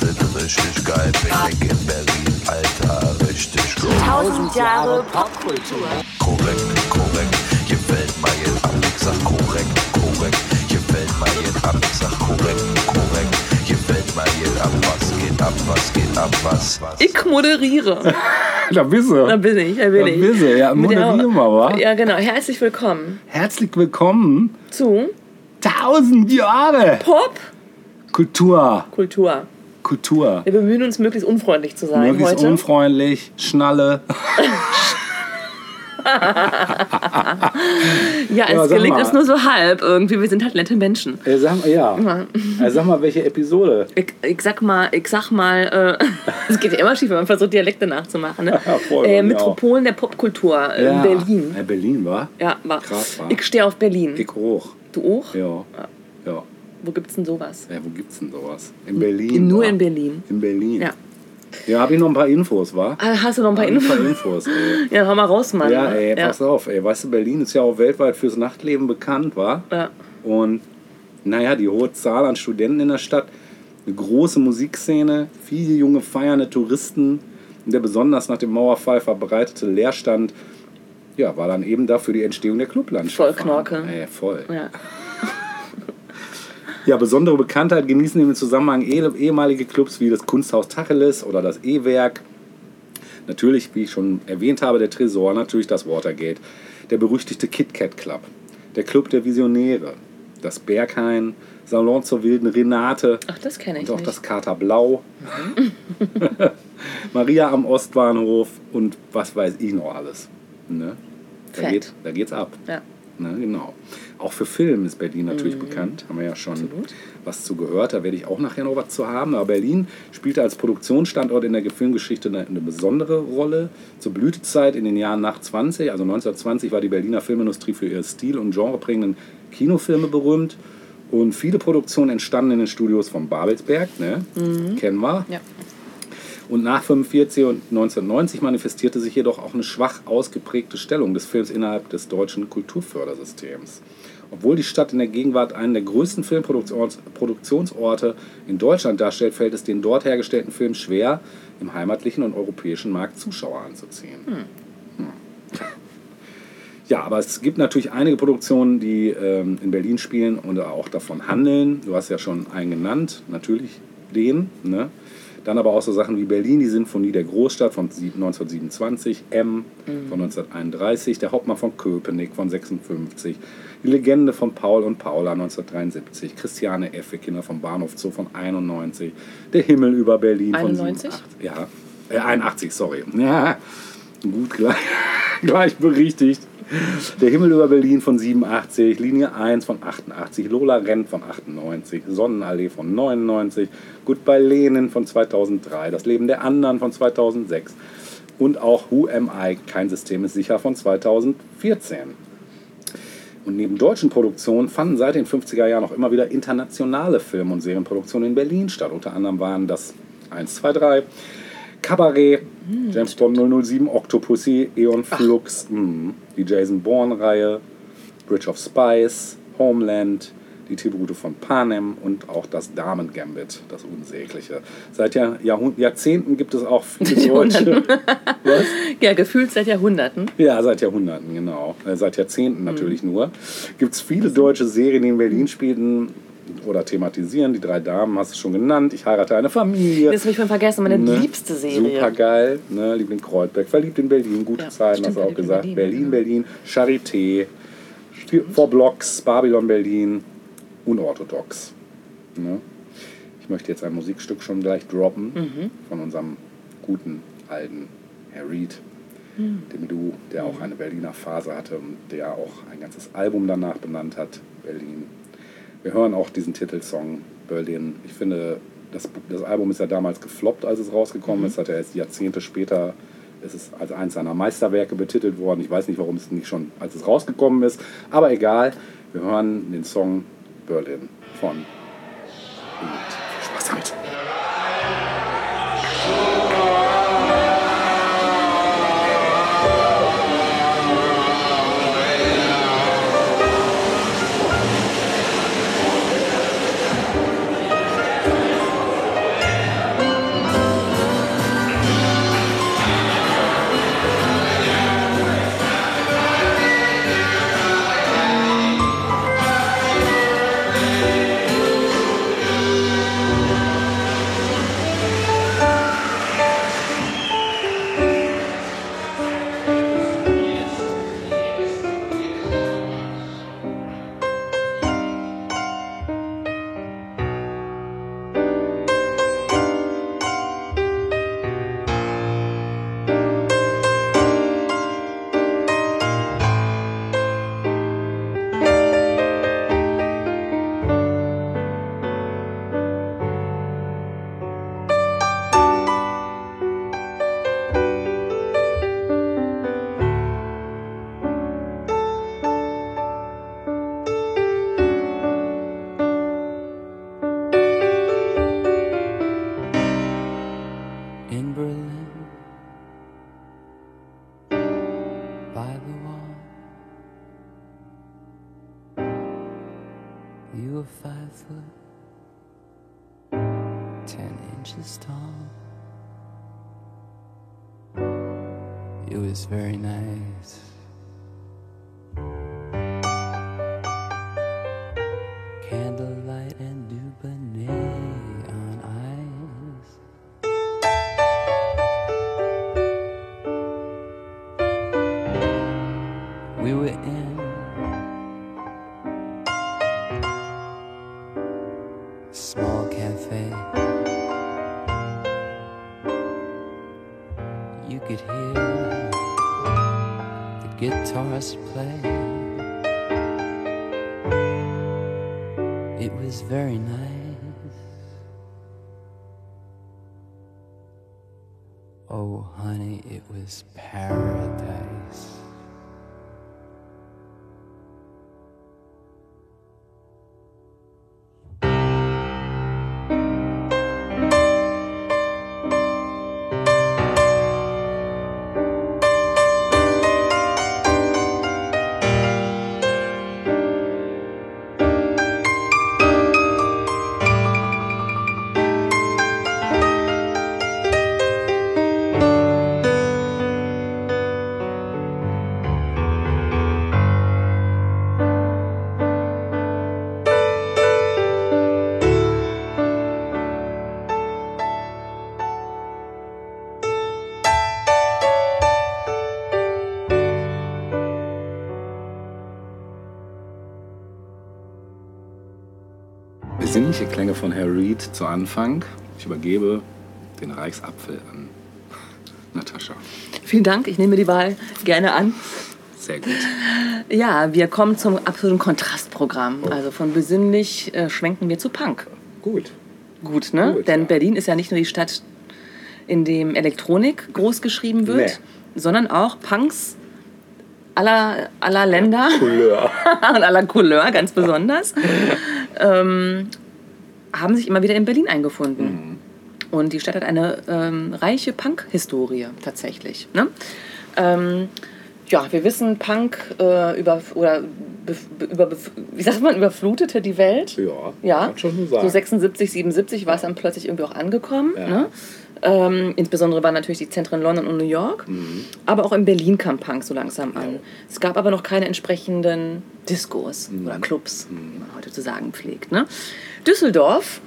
wird richtig geil. Picknick in Berlin, Alter, richtig gut. Tausend Jahre Popkultur. Korrekt, korrekt. Hier fällt mal jetzt ab, ich sag korrekt, korrekt. Hier fällt mal jetzt ab, ich sag korrekt, korrekt. Hier fällt mal jetzt ab, was geht ab, was geht ab, was, was. Ich moderiere. Da bist du. Da bin ich, da bin Da ich. bist du. Ja, moderieren wir, wa? Ja, genau. Herzlich willkommen Herzlich willkommen. zu Tausend Jahre. Popkultur. Kultur. Kultur. Wir bemühen uns, möglichst unfreundlich zu sein Möglichst heute. unfreundlich. Schnalle. ja, es Ja, gelingt uns nur so halb irgendwie. Wir sind halt nette Menschen. Äh, sag, mal, ja. Äh, sag mal, welche Episode? Ich, ich sag mal, ich sag mal, äh, es geht ja immer schief, wenn man versucht, Dialekte nachzumachen. Ne? Ja, voll, äh, Metropolen der Popkultur in Berlin. Berlin, war? Ja, war. Krass, wa? Ich stehe auf Berlin. Ich hoch. du auch? Ja. Ja. Wo gibt's denn sowas? Ja, wo gibt's denn sowas? In Berlin. Nur wa? in Berlin. In Berlin. Ja. Ja, habe ich noch ein paar Infos, wa? Ah, Hast du noch ein paar Ein paar Infos? Infos, ey. Ja, hau mal raus, Mann. Ja, ne? ey, pass auf, ey. Weißt du, Berlin ist ja auch weltweit fürs Nachtleben bekannt, wa? Ja. Und naja, die hohe Zahl an Studenten in der Stadt, eine große Musikszene, viele junge feiernde Touristen und der besonders nach dem Mauerfall verbreitete Leerstand, ja, war dann eben dafür die Entstehung der Clublandschaft. Voll Knorke. Ey, voll. Ja. Ja, besondere Bekanntheit genießen im Zusammenhang eh- ehemalige Clubs wie das Kunsthaus Tacheles oder das E-Werk. Natürlich, wie ich schon erwähnt habe, der Tresor, natürlich das Watergate, der berüchtigte Kit Kat Club, der Club der Visionäre, das Berghain, Salon zur wilden Renate Ach, das kenne ich und auch nicht. das Kater Blau, Maria am Ostbahnhof und was weiß ich noch alles. Ne? Da, Fett. geht, da geht's ab. Ja. Ne, genau. Auch für Film ist Berlin natürlich bekannt. Haben wir ja schon was zu gehört. Da werde ich auch nachher noch was zu haben. Aber Berlin spielte als Produktionsstandort in der Filmgeschichte eine, eine besondere Rolle. Zur Blütezeit in den Jahren nach 20, also 1920, war die Berliner Filmindustrie für ihr Stil- und genreprägenden Kinofilme berühmt. Und viele Produktionen entstanden in den Studios von Babelsberg, ne? kennen wir. Ja. Und nach 1945 und 1990 manifestierte sich jedoch auch eine schwach ausgeprägte Stellung des Films innerhalb des deutschen Kulturfördersystems. Obwohl die Stadt in der Gegenwart einen der größten Filmproduktionsorte in Deutschland darstellt, fällt es den dort hergestellten Filmen schwer, im heimatlichen und europäischen Markt Zuschauer anzuziehen. Hm. Ja, aber es gibt natürlich einige Produktionen, die ähm, in Berlin spielen und auch davon handeln. Du hast ja schon einen genannt, natürlich den. Ne? Dann aber auch so Sachen wie Berlin, die Sinfonie der Großstadt von sie- 1927, M von 1931, der Hauptmann von Köpenick von 56, die Legende von Paul und Paula 1973, Christiane Effe, Kinder vom Bahnhof Zoo von 91, der Himmel über Berlin 91? von 87, ja, äh, 81, sorry. Ja, gut gleich, gleich berichtigt. Der Himmel über Berlin von 87, Linie 1 von 88, Lola Rent von 98, Sonnenallee von 99, Goodbye Lenin von 2003, Das Leben der anderen von 2006 und auch Who Am I? Kein System ist sicher von 2014. Und neben deutschen Produktionen fanden seit den 50er Jahren auch immer wieder internationale Film- und Serienproduktionen in Berlin statt. Unter anderem waren das 1, 2, 3, Cabaret, James Bond 007, Octopussy, Eon Flux, mh, die Jason Bourne-Reihe, Bridge of Spies, Homeland, die Tribute von Panem und auch das Damen Gambit, das Unsägliche. Seit Jahr, Jahrhund Jahrzehnten gibt es auch viele deutsche. Was? ja, gefühlt seit Jahrhunderten. Ja, seit Jahrhunderten, genau. Äh, seit Jahrzehnten natürlich nur. Gibt es viele deutsche Serien, die in Berlin spielen oder thematisieren. Die drei Damen hast du schon genannt. Ich heirate eine Familie. Das habe ich schon vergessen, meine Ne? liebste Serie. Super geil. Ne? Liebling Kreuzberg. Verliebt in Berlin. Gute Ja, Zeiten, stimmt, hast du auch gesagt. Berlin, Berlin. Berlin. Charité. Four Blocks. Babylon Berlin. Unorthodox. Ne? Ich möchte jetzt ein Musikstück schon gleich droppen Mhm. von unserem guten alten Herr Reed, Mhm. dem Du, der auch eine Berliner Phase hatte und der auch ein ganzes Album danach benannt hat, Berlin. Wir hören auch diesen Titelsong Berlin. Ich finde, das, das Album ist ja damals gefloppt, als es rausgekommen ist. Hat er erst Jahrzehnte später ist es als eines seiner Meisterwerke betitelt worden. Ich weiß nicht, warum es nicht schon, als es rausgekommen ist. Aber egal, wir hören den Song Berlin von. Viel Spaß damit. Foot, ten inches tall. It was very nice. Besinnliche Klänge von Herr Reed zu Anfang. Ich übergebe den Reichsapfel an Natascha. Vielen Dank, ich nehme die Wahl gerne an. Sehr gut. Ja, wir kommen zum absoluten Kontrastprogramm. Also von besinnlich äh, schwenken wir zu Punk. Gut. Gut, ne? Gut, Denn ja. Berlin ist ja nicht nur die Stadt, in dem Elektronik groß geschrieben wird, sondern auch Punks aller, aller Länder Couleur. und aller Couleur ganz besonders, ähm, haben sich immer wieder in Berlin eingefunden. Und die Stadt hat eine ähm, reiche Punk-Historie tatsächlich. Ne? Ähm, ja, wir wissen, Punk äh, über, oder über, wie sagt man, überflutete die Welt. Ja, Ja, schon so sagen. so 76, 77 war es dann plötzlich irgendwie auch angekommen. Ja. Ne? Ähm, insbesondere waren natürlich die Zentren London und New York. Mhm. Aber auch in Berlin kam Punk so langsam an. Es gab aber noch keine entsprechenden Discos Mhm. oder Clubs, wie man heute zu sagen pflegt. Ne? Düsseldorf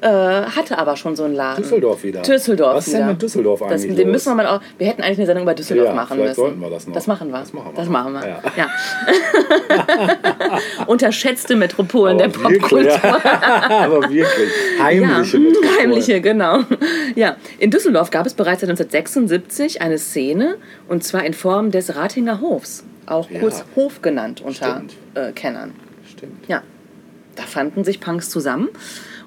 äh, hatte aber schon so einen Laden. Düsseldorf wieder. Düsseldorf Was ist denn wieder. mit Düsseldorf Das, eigentlich den los? müssen wir mal auch, wir hätten eigentlich eine Sendung über Düsseldorf Ja, machen vielleicht müssen. sollten wir das noch. Das machen wir. Das machen wir Das machen wir. Ja. Ja. Unterschätzte Metropolen der Aber wirklich, Popkultur. ja. Aber wirklich. Heimliche ja, Metropolen. Heimliche, genau. Ja, in Düsseldorf gab es bereits seit 1976 eine Szene, und zwar in Form des Ratinger Hofs, auch kurz Hof genannt unter Stimmt. äh, Kennern. Stimmt. Ja, da fanden sich Punks zusammen.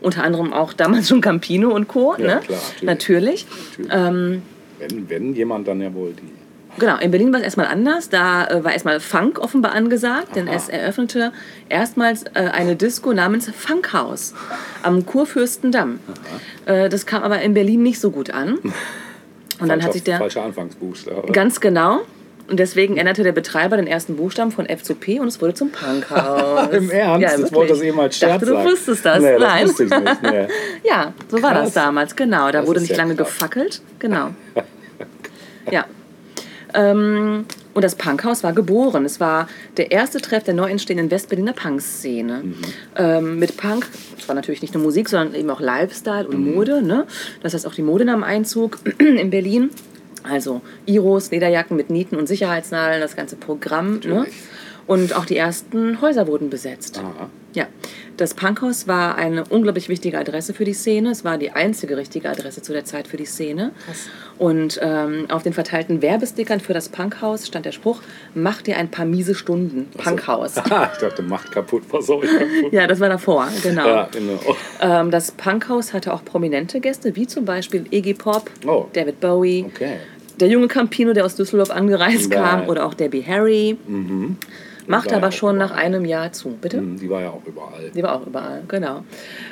Unter anderem auch damals schon Campino und Co. Ja, ne? klar, natürlich. Natürlich. Ähm, Wenn, wenn jemand, dann ja wohl die. Genau, in Berlin war es erstmal anders. Da äh, war erstmal Funk offenbar angesagt, denn Aha. es eröffnete erstmals äh, eine Disco namens Funkhaus am Kurfürstendamm. Äh, das kam aber in Berlin nicht so gut an. Und dann hat Falscher- sich der. Falscher Anfangsbuchstabe. Ganz genau. Und deswegen änderte der Betreiber den ersten Buchstaben von F zu P und es wurde zum Punkhaus. Im Ernst? Ja, ich wollte das eben als Scherz dachte, du sagen. wusstest das. Nee, Nein. das wusste ich nicht. Nee. Ja, so war Krass. das damals, genau. Da Das wurde nicht ja lange krass. gefackelt. Genau. ja. Ähm, und das Punkhaus war geboren. Es war der erste Treff der neu entstehenden Westberliner Punk-Szene. Mhm. Ähm, mit Punk, es war natürlich nicht nur Musik, sondern eben auch Lifestyle und Mhm. Mode. Ne? Das heißt auch die Mode nahm Einzug in Berlin. Also Iros, Lederjacken mit Nieten und Sicherheitsnadeln, das ganze Programm. Ne? Und auch die ersten Häuser wurden besetzt. Aha. Ja, das Punkhaus war eine unglaublich wichtige Adresse für die Szene. Es war die einzige richtige Adresse zu der Zeit für die Szene. Und ähm, auf den verteilten Werbestickern für das Punkhaus stand der Spruch: Mach dir ein paar miese Stunden, Punkhaus. Aha, ich dachte, macht kaputt, was soll ich kaputt? Ja, das war davor, genau. Ja, genau. Ähm, das Punkhaus hatte auch prominente Gäste, wie zum Beispiel Iggy Pop, Oh. David Bowie, Okay. Der junge Campino, der aus Düsseldorf angereist Geil. kam, oder auch Debbie Harry. War ja aber auch schon nach überall. einem Jahr zu. Bitte? Hm, Die war ja auch überall. Die war auch überall, genau.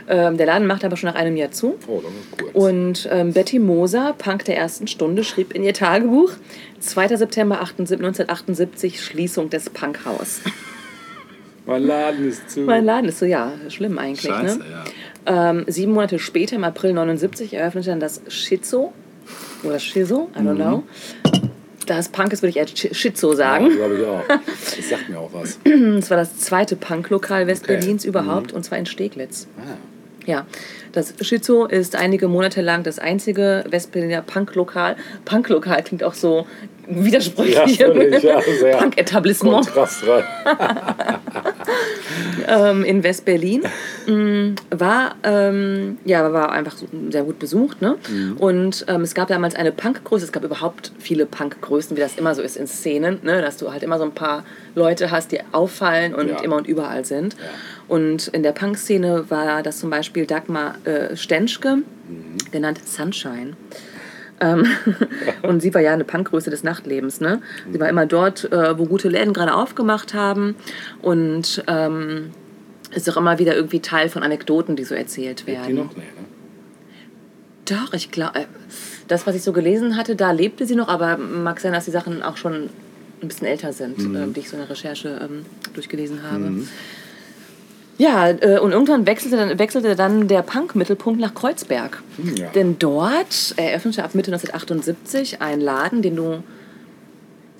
Ähm, der Laden machte aber schon nach einem Jahr zu. Oh, das ist kurz. Und ähm, Betty Moser, Punk der ersten Stunde, schrieb in ihr Tagebuch: 2. September 78 1978, Schließung des Punkhaus. Mein Laden ist zu. Mein Laden ist so, ja, schlimm eigentlich. Scheiße, ne? ja. Ähm, sieben Monate später, im April 79, eröffnete dann das Schizo. Oder Schizo, I don't know. Das Punk ist, würde ich eher Sch- Schizo sagen. Ja, glaube ich auch. Das sagt mir auch was. Das war das zweite Punklokal Westberlins Okay. Mhm. überhaupt, und zwar in Steglitz. Ah. Ja, das Schizo ist einige Monate lang das einzige Westberliner Punklokal. Punklokal klingt auch so widersprüchlich. Ja, ja, Punk-Etablissement ähm, in Westberlin. Mm, War, ähm, ja, war einfach sehr gut besucht. Ne? Mhm. Und ähm, es gab damals eine Punkgröße. Es gab überhaupt viele Punkgrößen, wie das immer so ist in Szenen. Ne? Dass du halt immer so ein paar Leute hast, die auffallen und Ja. immer und überall sind. Und in der Punkszene war das zum Beispiel Dagmar äh, Stenschke, Mhm. genannt Sunshine. Ähm, und sie war ja eine Punkgröße des Nachtlebens. Ne? Sie war immer dort, äh, wo gute Läden gerade aufgemacht haben. Und ähm, ist auch immer wieder irgendwie Teil von Anekdoten, die so erzählt Die werden. noch? Nee, ne? Doch, ich glaube, das, was ich so gelesen hatte, da lebte sie noch, aber mag sein, dass die Sachen auch schon ein bisschen älter sind, Mhm. ähm, die ich so in der Recherche ähm, durchgelesen habe. Ja, äh, und irgendwann wechselte dann, wechselte dann der Punk-Mittelpunkt nach Kreuzberg. Hm, ja. Denn dort eröffnete ab Mitte 1978 ein Laden, den du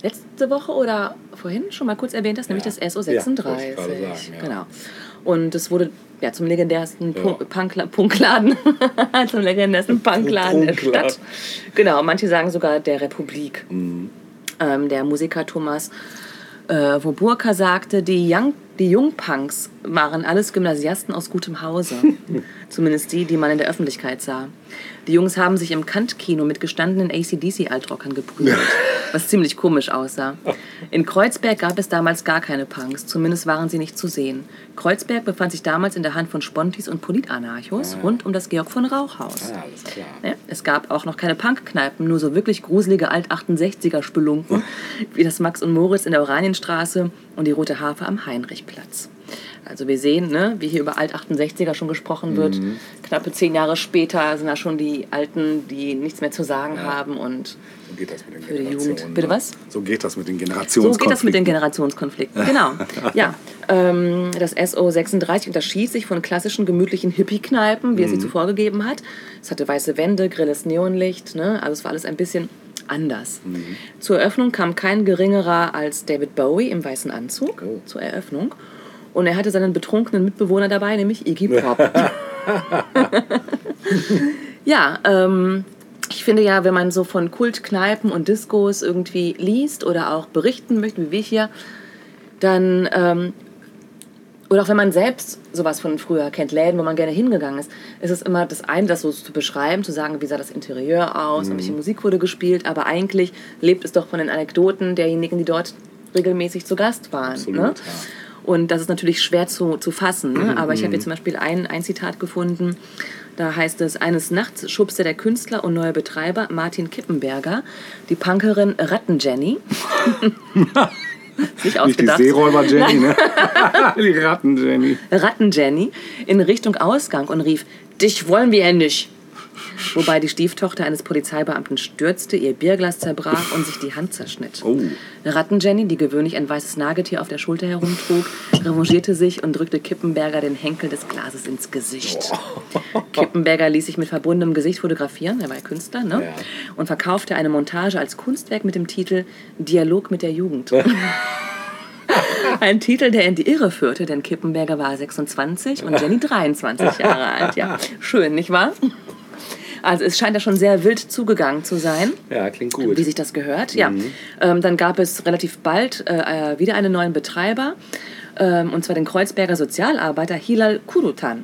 letzte Woche oder vorhin schon mal kurz erwähnt hast, nämlich Ja. das Ja, SO36. wollte ich gerade sagen, ja. Genau. Und es wurde ja, zum legendärsten Ja. Punk- Punkla Punkladen, zum legendärsten Punkladen der. Stadt. Genau, manche sagen sogar der Republik. Mhm. Ähm, der Musiker Thomas äh, Woburka sagte, die, Young, die Jungpunks waren alles Gymnasiasten aus gutem Hause. Zumindest die, die man in der Öffentlichkeit sah. Die Jungs haben sich im Kant-Kino mit gestandenen ACDC-Altrockern geprügelt, was ziemlich komisch aussah. In Kreuzberg gab es damals gar keine Punks, zumindest waren sie nicht zu sehen. Kreuzberg befand sich damals in der Hand von Spontis und Politanarchos rund um das Georg von Rauchhaus. Ah. Ja, es gab auch noch keine Punkkneipen, nur so wirklich gruselige Alt-68er-Spelunken, wie das Max und Moritz in der Oranienstraße und die Rote Harfe am Heinrichplatz. Also wir sehen, ne, wie hier über Alt-68er schon gesprochen wird. Mhm. Knappe zehn Jahre später sind da schon die Alten, die nichts mehr zu sagen haben. Und So geht das mit den Für die. Jugend. Bitte ne? was? So geht das mit den so Generationskonflikten. geht das mit den Generationskonflikten. Genau. Ja, ähm, das SO36 unterschied sich von klassischen gemütlichen Hippie-Kneipen, wie es Mhm. sie zuvor gegeben hat. Es hatte weiße Wände, grelles Neonlicht, ne? also es war alles ein bisschen anders. Mhm. Zur Eröffnung kam kein geringerer als David Bowie im weißen Anzug Oh. zur Eröffnung. Und er hatte seinen betrunkenen Mitbewohner dabei, nämlich Iggy Pop. ja, ähm, ich finde ja, wenn man so von Kultkneipen und Diskos irgendwie liest oder auch berichten möchte, wie wir hier, dann, ähm, oder auch wenn man selbst sowas von früher kennt, Läden, wo man gerne hingegangen ist, ist es immer das eine, das so zu beschreiben, zu sagen, wie sah das Interieur aus und welche Musik wurde gespielt, aber eigentlich lebt es doch von den Anekdoten derjenigen, die dort regelmäßig zu Gast waren. Absolut, ne? ja. Und das ist natürlich schwer zu, zu fassen. Ne? Aber ich habe hier zum Beispiel ein, ein Zitat gefunden. Da heißt es, eines Nachts schubste der Künstler und neue Betreiber Martin Kippenberger die Punkerin Rattenjenny. Nicht Nicht die ausgedacht. Seeräuber Jenny, ne? die Ratten Jenny. Rattenjenny in Richtung Ausgang und rief, dich wollen wir ja nicht. Wobei die Stieftochter eines Polizeibeamten stürzte, ihr Bierglas zerbrach und sich die Hand zerschnitt. Oh. Rattenjenny, die gewöhnlich ein weißes Nagetier auf der Schulter herumtrug, revanchierte sich und drückte Kippenberger den Henkel des Glases ins Gesicht. Kippenberger ließ sich mit verbundenem Gesicht fotografieren, er war ja Künstler, ne? Ja. und verkaufte eine Montage als Kunstwerk mit dem Titel Dialog mit der Jugend. Ein Titel, der in die Irre führte, denn Kippenberger war 26 und Jenny 23 Jahre alt. Ja, schön, nicht wahr? Also es scheint ja schon sehr wild zugegangen zu sein Ja, klingt gut. wie sich das gehört. Ja. Ähm, dann gab es relativ bald äh, äh, wieder einen neuen Betreiber, ähm, und zwar den Kreuzberger Sozialarbeiter Hilal Kurutan.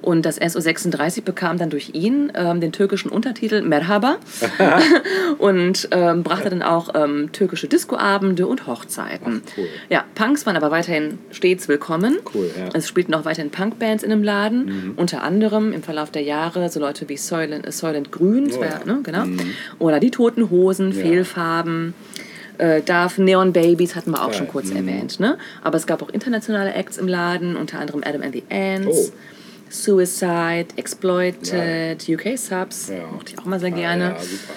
Und das SO36 bekam dann durch ihn ähm, den türkischen Untertitel Merhaba und ähm, brachte dann auch ähm, türkische Discoabende und Hochzeiten. Ach, cool. Ja, Punks waren aber weiterhin stets willkommen. Cool, ja. Mhm. Es spielten auch weiterhin Punkbands in dem Laden, unter anderem im Verlauf der Jahre so Leute wie Soylent, äh, Soylent Grün, Oh, ja. ja, ne, genau. oder die Toten Hosen, Fehlfarben. Äh, Darf Neon Babies hatten wir auch Ja, schon kurz mhm. erwähnt. Ne? Aber es gab auch internationale Acts im Laden, unter anderem Adam and the Ants, Oh. Suicide, Exploited, UK Subs, Ja. mochte ich auch mal sehr Ah, gerne. Ja, super.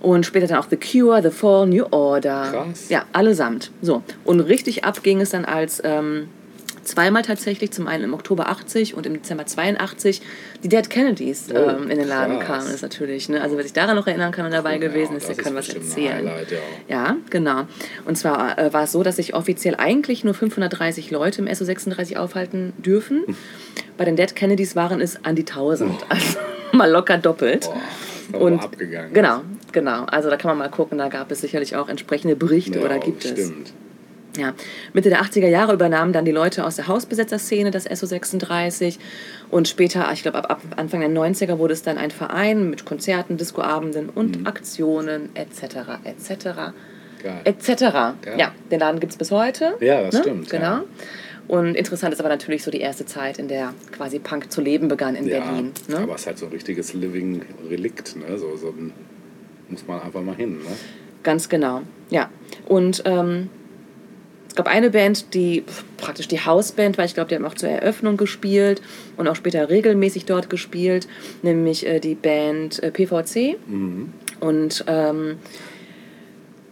Und später dann auch The Cure, The Fall, New Order. Krass. Ja, allesamt. So. Und richtig ab ging es dann, als ähm, zweimal tatsächlich, zum einen im Oktober 80 und im Dezember 82, die Dead Kennedys Oh, ähm, in den Laden krass. kamen. Ist natürlich, ne? also wer sich daran noch erinnern kann und dabei gewesen ist, der kann was erzählen. Highlight, ja. Ja, genau. Und zwar äh, war es so, dass sich offiziell eigentlich nur 530 Leute im SO36 aufhalten dürfen. Bei den Dead Kennedys waren es an die 1000, also mal locker doppelt. Boah, Und abgegangen. genau, genau. Also da kann man mal gucken, da gab es sicherlich auch entsprechende Berichte Ja, oder gibt es. Ja. Mitte der 80er Jahre übernahmen dann die Leute aus der Hausbesetzerszene das SO36 und später, ich glaube ab, ab Anfang der 90er wurde es dann ein Verein mit Konzerten, Discoabenden und Mhm. Aktionen etc. etc. Etc. Ja, den Laden gibt es bis heute. Ja, das stimmt, Genau. ja. Und interessant ist aber natürlich so die erste Zeit, in der quasi Punk zu leben begann in ja, Berlin. Ne? aber es ist halt so ein richtiges Living Relikt, ne? So, so ein, muss man einfach mal hin, ne? Ganz genau, ja. Und ähm, es gab eine Band, die praktisch die Hausband war. Ich glaube, die haben auch zur Eröffnung gespielt und auch später regelmäßig dort gespielt, nämlich äh, die Band äh, PVC. Und ähm,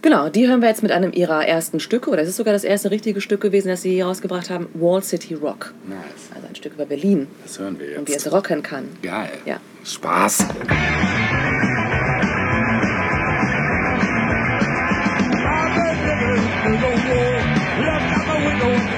genau, die hören wir jetzt mit einem ihrer ersten Stücke, oder es ist sogar das erste richtige Stück gewesen, das sie je rausgebracht haben, Wall City Rock. Nice. Also ein Stück über Berlin Das hören wir und wie jetzt. es rocken kann. Geil. Ja. Spaß. Jones.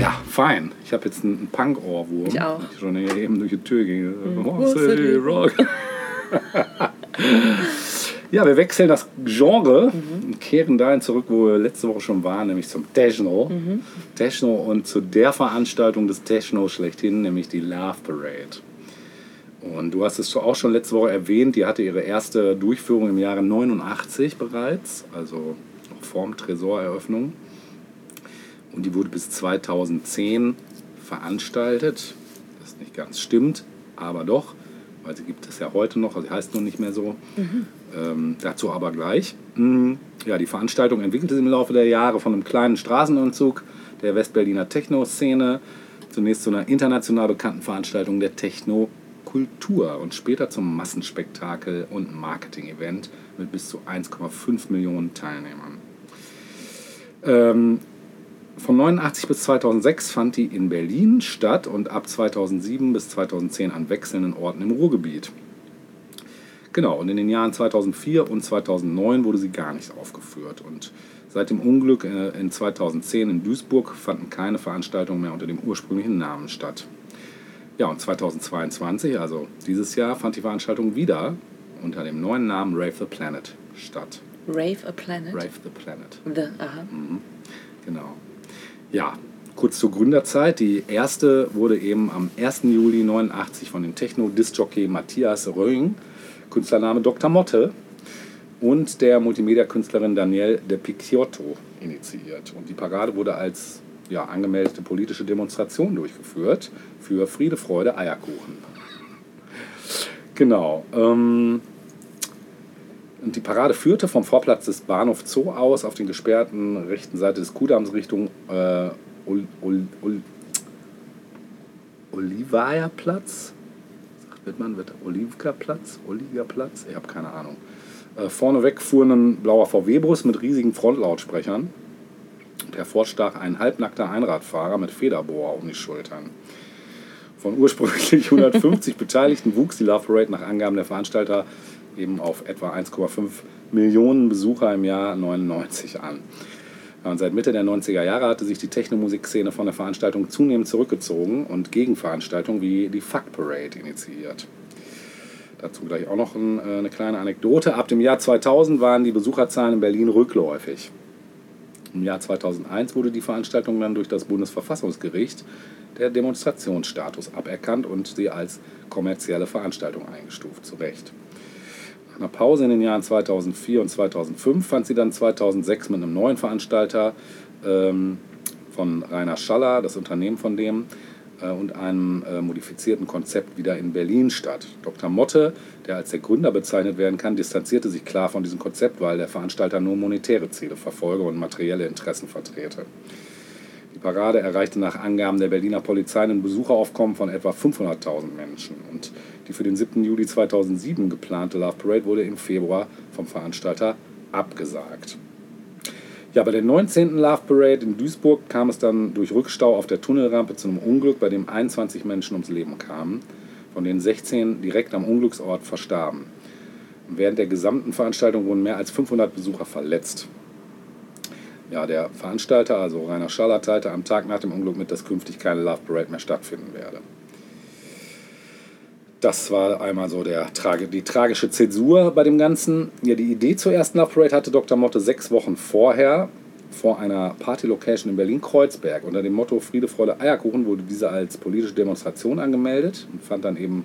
Ja, fein. Ich habe jetzt einen Punk-Ohrwurm. Ich auch. Ich schon eben durch die Tür ging. City Rock. ja, wir wechseln das Genre und kehren dahin zurück, wo wir letzte Woche schon waren, nämlich zum Techno. Techno und zu der Veranstaltung des Techno schlechthin, nämlich die Love Parade. Und du hast es auch schon letzte Woche erwähnt, die hatte ihre erste Durchführung im Jahre 89 bereits, also noch vorm Tresoreröffnung. Und die wurde bis 2010 veranstaltet. Das nicht ganz stimmt, aber doch, weil sie gibt es ja heute noch, also sie heißt nur nicht mehr so. Ähm, dazu aber gleich. Mm, Ja, die Veranstaltung entwickelte sich im Laufe der Jahre von einem kleinen Straßenumzug der Westberliner Techno-Szene zunächst zu einer international bekannten Veranstaltung der Techno-Kultur und später zum Massenspektakel und Marketing-Event mit bis zu 1,5 Millionen Teilnehmern. Ähm, von 89 bis 2006 fand die in Berlin statt und ab 2007 bis 2010 an wechselnden Orten im Ruhrgebiet. Genau, und in den Jahren 2004 und 2009 wurde sie gar nicht aufgeführt. Und seit dem Unglück äh, in 2010 in Duisburg fanden keine Veranstaltungen mehr unter dem ursprünglichen Namen statt. Ja, und 2022, also dieses Jahr, fand die Veranstaltung wieder unter dem neuen Namen Rave the Planet statt. Rave a Planet. Rave the Planet. The, aha. Genau. Ja, kurz zur Gründerzeit. Die erste wurde eben am 1. Juli 89 von dem Techno-Disc-Jockey Matthias Röing, Künstlername Dr. Motte, und der Multimedia-Künstlerin Danielle de Picciotto initiiert. Und die Parade wurde als ja, angemeldete politische Demonstration durchgeführt für Friede, Freude, Eierkuchen. Genau. Ähm, und die Parade führte vom Vorplatz des Bahnhof Zoo aus auf den gesperrten rechten Seite des Kuhdamms Richtung äh, Ol, Ol, Ol, Olivia-Platz. Sagt Wittmann, wird Olivka-Platz? Ich habe keine Ahnung. Äh, vorneweg fuhr ein blauer VW-Bus mit riesigen Frontlautsprechern. Und hervorstach ein halbnackter Einradfahrer mit Federbohrer um die Schultern. Von ursprünglich 150 Beteiligten wuchs die Love Parade nach Angaben der Veranstalter eben auf etwa 1,5 Millionen Besucher im Jahr 99 an. Und seit Mitte der 90er Jahre hatte sich die Technomusikszene von der Veranstaltung zunehmend zurückgezogen und Gegenveranstaltungen wie die Fuck Parade initiiert. Dazu gleich auch noch äh, eine kleine Anekdote. Ab dem Jahr 2000 waren die Besucherzahlen in Berlin rückläufig. Im Jahr 2001 wurde die Veranstaltung dann durch das Bundesverfassungsgericht der Demonstrationsstatus aberkannt und sie als kommerzielle Veranstaltung eingestuft. Zu Recht. Nach einer Pause in den Jahren 2004 und 2005 fand sie dann 2006 mit einem neuen Veranstalter ähm, von Rainer Schaller, das Unternehmen von dem, äh, und einem äh, modifizierten Konzept wieder in Berlin statt. Dr. Motte, der als der Gründer bezeichnet werden kann, distanzierte sich klar von diesem Konzept, weil der Veranstalter nur monetäre Ziele verfolge und materielle Interessen vertrete. Die Parade erreichte nach Angaben der Berliner Polizei ein Besucheraufkommen von etwa 500.000 Menschen. Und die für den 7. Juli 2007 geplante Love Parade wurde im Februar vom Veranstalter abgesagt. Ja, bei der 19. Love Parade in Duisburg kam es dann durch Rückstau auf der Tunnelrampe zu einem Unglück, bei dem 21 Menschen ums Leben kamen, von denen 16 direkt am Unglücksort verstarben. Während der gesamten Veranstaltung wurden mehr als 500 Besucher verletzt. Ja, der Veranstalter, also Rainer Schaller, teilte am Tag nach dem Unglück mit, dass künftig keine Love Parade mehr stattfinden werde. Das war einmal so der, die tragische Zäsur bei dem Ganzen. Ja, die Idee zur ersten Love Parade hatte Dr. Motte sechs Wochen vorher vor einer Party-Location in Berlin-Kreuzberg. Unter dem Motto Friede, Freude, Eierkuchen wurde diese als politische Demonstration angemeldet und fand dann eben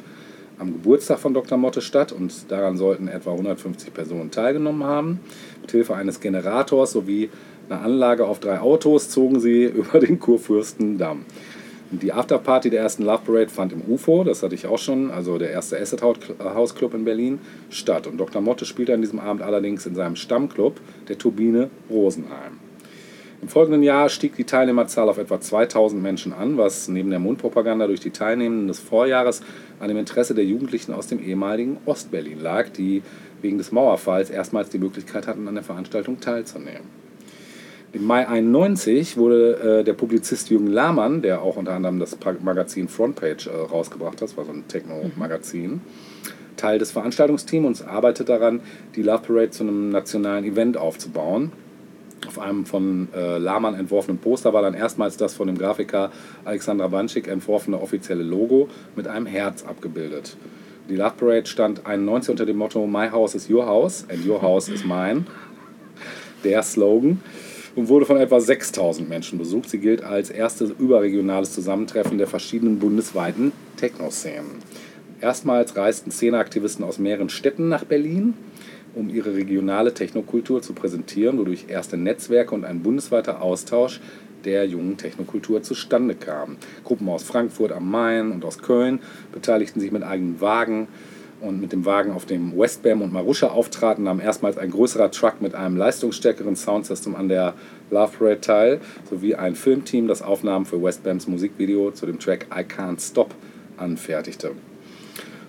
am Geburtstag von Dr. Motte statt. Und daran sollten etwa 150 Personen teilgenommen haben. Mit Hilfe eines Generators sowie einer Anlage auf drei Autos zogen sie über den Kurfürstendamm. Die Afterparty der ersten Love Parade fand im UFO, das hatte ich auch schon, also der erste Acid House Club in Berlin, statt. Und Dr. Motte spielte an diesem Abend allerdings in seinem Stammclub, der Turbine Rosenheim. Im folgenden Jahr stieg die Teilnehmerzahl auf etwa 2000 Menschen an, was neben der Mundpropaganda durch die Teilnehmenden des Vorjahres an dem Interesse der Jugendlichen aus dem ehemaligen Ostberlin lag, die wegen des Mauerfalls erstmals die Möglichkeit hatten, an der Veranstaltung teilzunehmen. Im Mai 91 wurde äh, der Publizist Jürgen Lahmann, der auch unter anderem das Magazin Frontpage äh, rausgebracht hat, das war so ein Techno-Magazin, Teil des Veranstaltungsteams und arbeitet daran, die Love Parade zu einem nationalen Event aufzubauen. Auf einem von äh, Lahmann entworfenen Poster war dann erstmals das von dem Grafiker Alexandra Banschik entworfene offizielle Logo mit einem Herz abgebildet. Die Love Parade stand 91 unter dem Motto My House is Your House and Your House is Mine. Der Slogan und wurde von etwa 6000 Menschen besucht. Sie gilt als erstes überregionales Zusammentreffen der verschiedenen bundesweiten Techno-Szenen. Erstmals reisten Szeneaktivisten aus mehreren Städten nach Berlin, um ihre regionale Technokultur zu präsentieren, wodurch erste Netzwerke und ein bundesweiter Austausch der jungen Technokultur zustande kam. Gruppen aus Frankfurt am Main und aus Köln beteiligten sich mit eigenen Wagen und mit dem Wagen auf dem Westbam und Marusha auftraten, nahm erstmals ein größerer Truck mit einem leistungsstärkeren Soundsystem an der Love Parade teil, sowie ein Filmteam, das Aufnahmen für Westbams Musikvideo zu dem Track I Can't Stop anfertigte.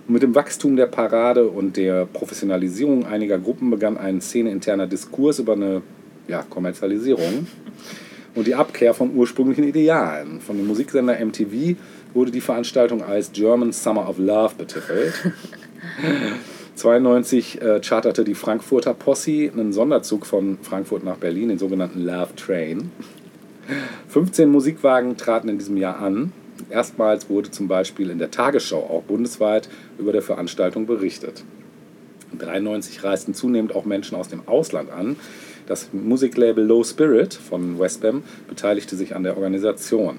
Mit dem Wachstum der Parade und der Professionalisierung einiger Gruppen begann ein szeneinterner Diskurs über eine ja, Kommerzialisierung und die Abkehr von ursprünglichen Idealen. Von dem Musiksender MTV wurde die Veranstaltung als German Summer of Love betitelt. 92 äh, charterte die Frankfurter Posse einen Sonderzug von Frankfurt nach Berlin, den sogenannten Love Train. 15 Musikwagen traten in diesem Jahr an. Erstmals wurde zum Beispiel in der Tagesschau auch bundesweit über der Veranstaltung berichtet. 93 reisten zunehmend auch Menschen aus dem Ausland an. Das Musiklabel Low Spirit von Westbam beteiligte sich an der Organisation.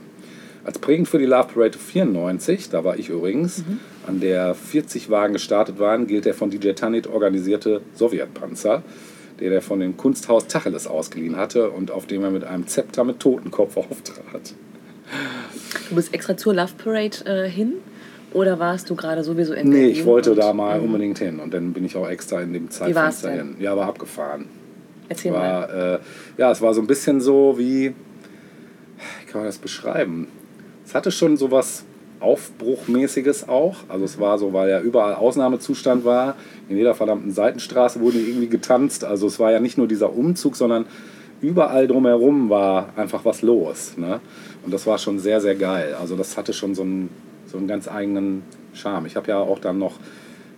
Als prägend für die Love Parade 94, da war ich übrigens, mhm. an der 40 Wagen gestartet waren, gilt der von DJ Tanit organisierte Sowjetpanzer, den er von dem Kunsthaus Tacheles ausgeliehen hatte und auf dem er mit einem Zepter mit Totenkopf auftrat. Du bist extra zur Love Parade äh, hin? Oder warst du gerade sowieso in Nee, ich wollte da mal unbedingt hin und dann bin ich auch extra in dem Zeitfenster hin. Ja, war abgefahren. Erzähl mal. war, äh, ja, es war so ein bisschen so wie, wie kann man das beschreiben? Es hatte schon so was Aufbruchmäßiges auch. Also es war so, weil ja überall Ausnahmezustand war. In jeder verdammten Seitenstraße wurde irgendwie getanzt. Also es war ja nicht nur dieser Umzug, sondern überall drumherum war einfach was los. Ne? Und das war schon sehr, sehr geil. Also das hatte schon so einen, so einen ganz eigenen Charme. Ich habe ja auch dann noch,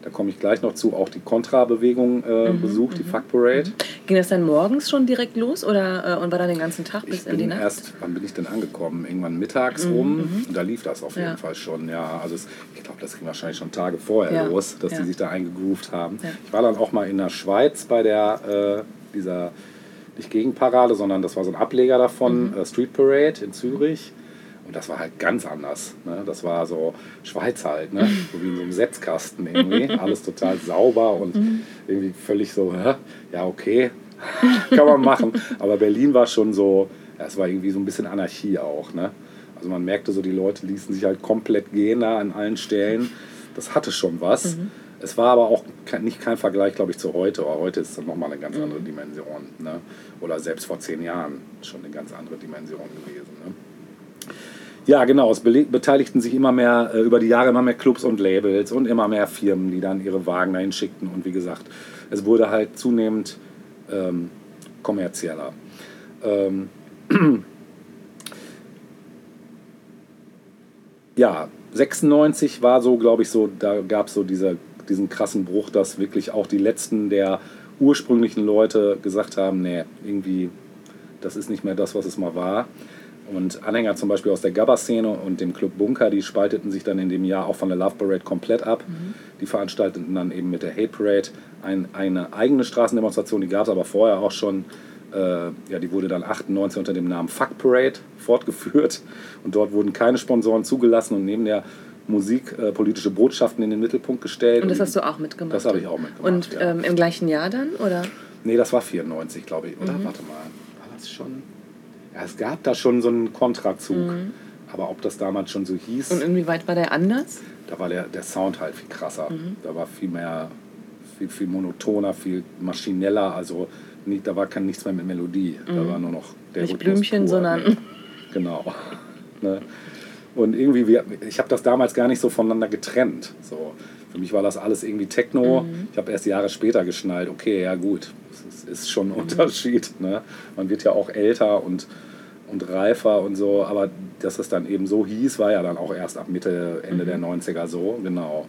da komme ich gleich noch zu, auch die Kontra-Bewegung äh, Mhm, besucht, die Fuck Parade. Ging das dann morgens schon direkt los oder äh, und war dann den ganzen Tag bis Ich in die Nacht? erst, wann bin ich denn angekommen? Irgendwann mittags rum und da lief das auf jeden Ja. Fall schon. Ja, also es, ich glaube, das ging wahrscheinlich schon Tage vorher Ja. los, dass Ja. die sich da eingegroovt haben. Ich war dann auch mal in der Schweiz bei der, äh, dieser, nicht Gegenparade, sondern das war so ein Ableger davon, äh, Street Parade in Zürich. Und das war halt ganz anders. Ne? Das war so Schweiz halt, ne? so wie in so einem Setzkasten irgendwie. Alles total sauber und irgendwie völlig so, hä? ja, okay, kann man machen. Aber Berlin war schon so, ja, es war irgendwie so ein bisschen Anarchie auch. Ne? Also man merkte so, die Leute ließen sich halt komplett gehen da an allen Stellen. Das hatte schon was. Es war aber auch kein, nicht kein Vergleich, glaube ich, zu heute. Aber heute ist es nochmal eine ganz andere Dimension. Ne? Oder selbst vor zehn Jahren schon eine ganz andere Dimension gewesen. Ne? Ja, genau. Es beteiligten sich immer mehr, äh, über die Jahre immer mehr Clubs und Labels und immer mehr Firmen, die dann ihre Wagen dahin schickten. Und wie gesagt, es wurde halt zunehmend ähm, kommerzieller. Ähm, ja, 96 war so, glaube ich, so, da gab es so diese, diesen krassen Bruch, dass wirklich auch die letzten der ursprünglichen Leute gesagt haben, nee, irgendwie, das ist nicht mehr das, was es mal war. Und Anhänger zum Beispiel aus der Gabba-Szene und dem Club Bunker, die spalteten sich dann in dem Jahr auch von der Love Parade komplett ab. Die veranstalteten dann eben mit der Hate Parade ein, eine eigene Straßendemonstration, die gab es aber vorher auch schon. Äh, ja, die wurde dann 98 unter dem Namen Fuck Parade fortgeführt. Und dort wurden keine Sponsoren zugelassen und neben der Musik äh, politische Botschaften in den Mittelpunkt gestellt. Und das hast du auch mitgemacht? Das habe ich auch mitgemacht, Und ja. ähm, im gleichen Jahr dann? Oder? Nee, das war 94, glaube ich. Mhm. Oder? Warte mal. War das schon? Ja, es gab da schon so einen Kontrazug. Aber ob das damals schon so hieß, Mhm. Und inwieweit war der anders? da war der, der Sound halt viel krasser. Mhm. Da war viel mehr, viel, viel monotoner, viel maschineller. Also nicht, da war kein nichts mehr mit Melodie. Da war nur noch der Mhm. Nicht Rhythmus Blümchen, pur. sondern- Nee. Genau. ne? Und irgendwie, wir, ich habe das damals gar nicht so voneinander getrennt. So, für mich war das alles irgendwie Techno. Mhm. Ich habe erst Jahre später geschnallt, okay, ja gut, es ist, schon ein Unterschied. Ne? Man wird ja auch älter und, und reifer und so, aber dass es dann eben so hieß, war ja dann auch erst ab Mitte, Ende der 90er so, genau.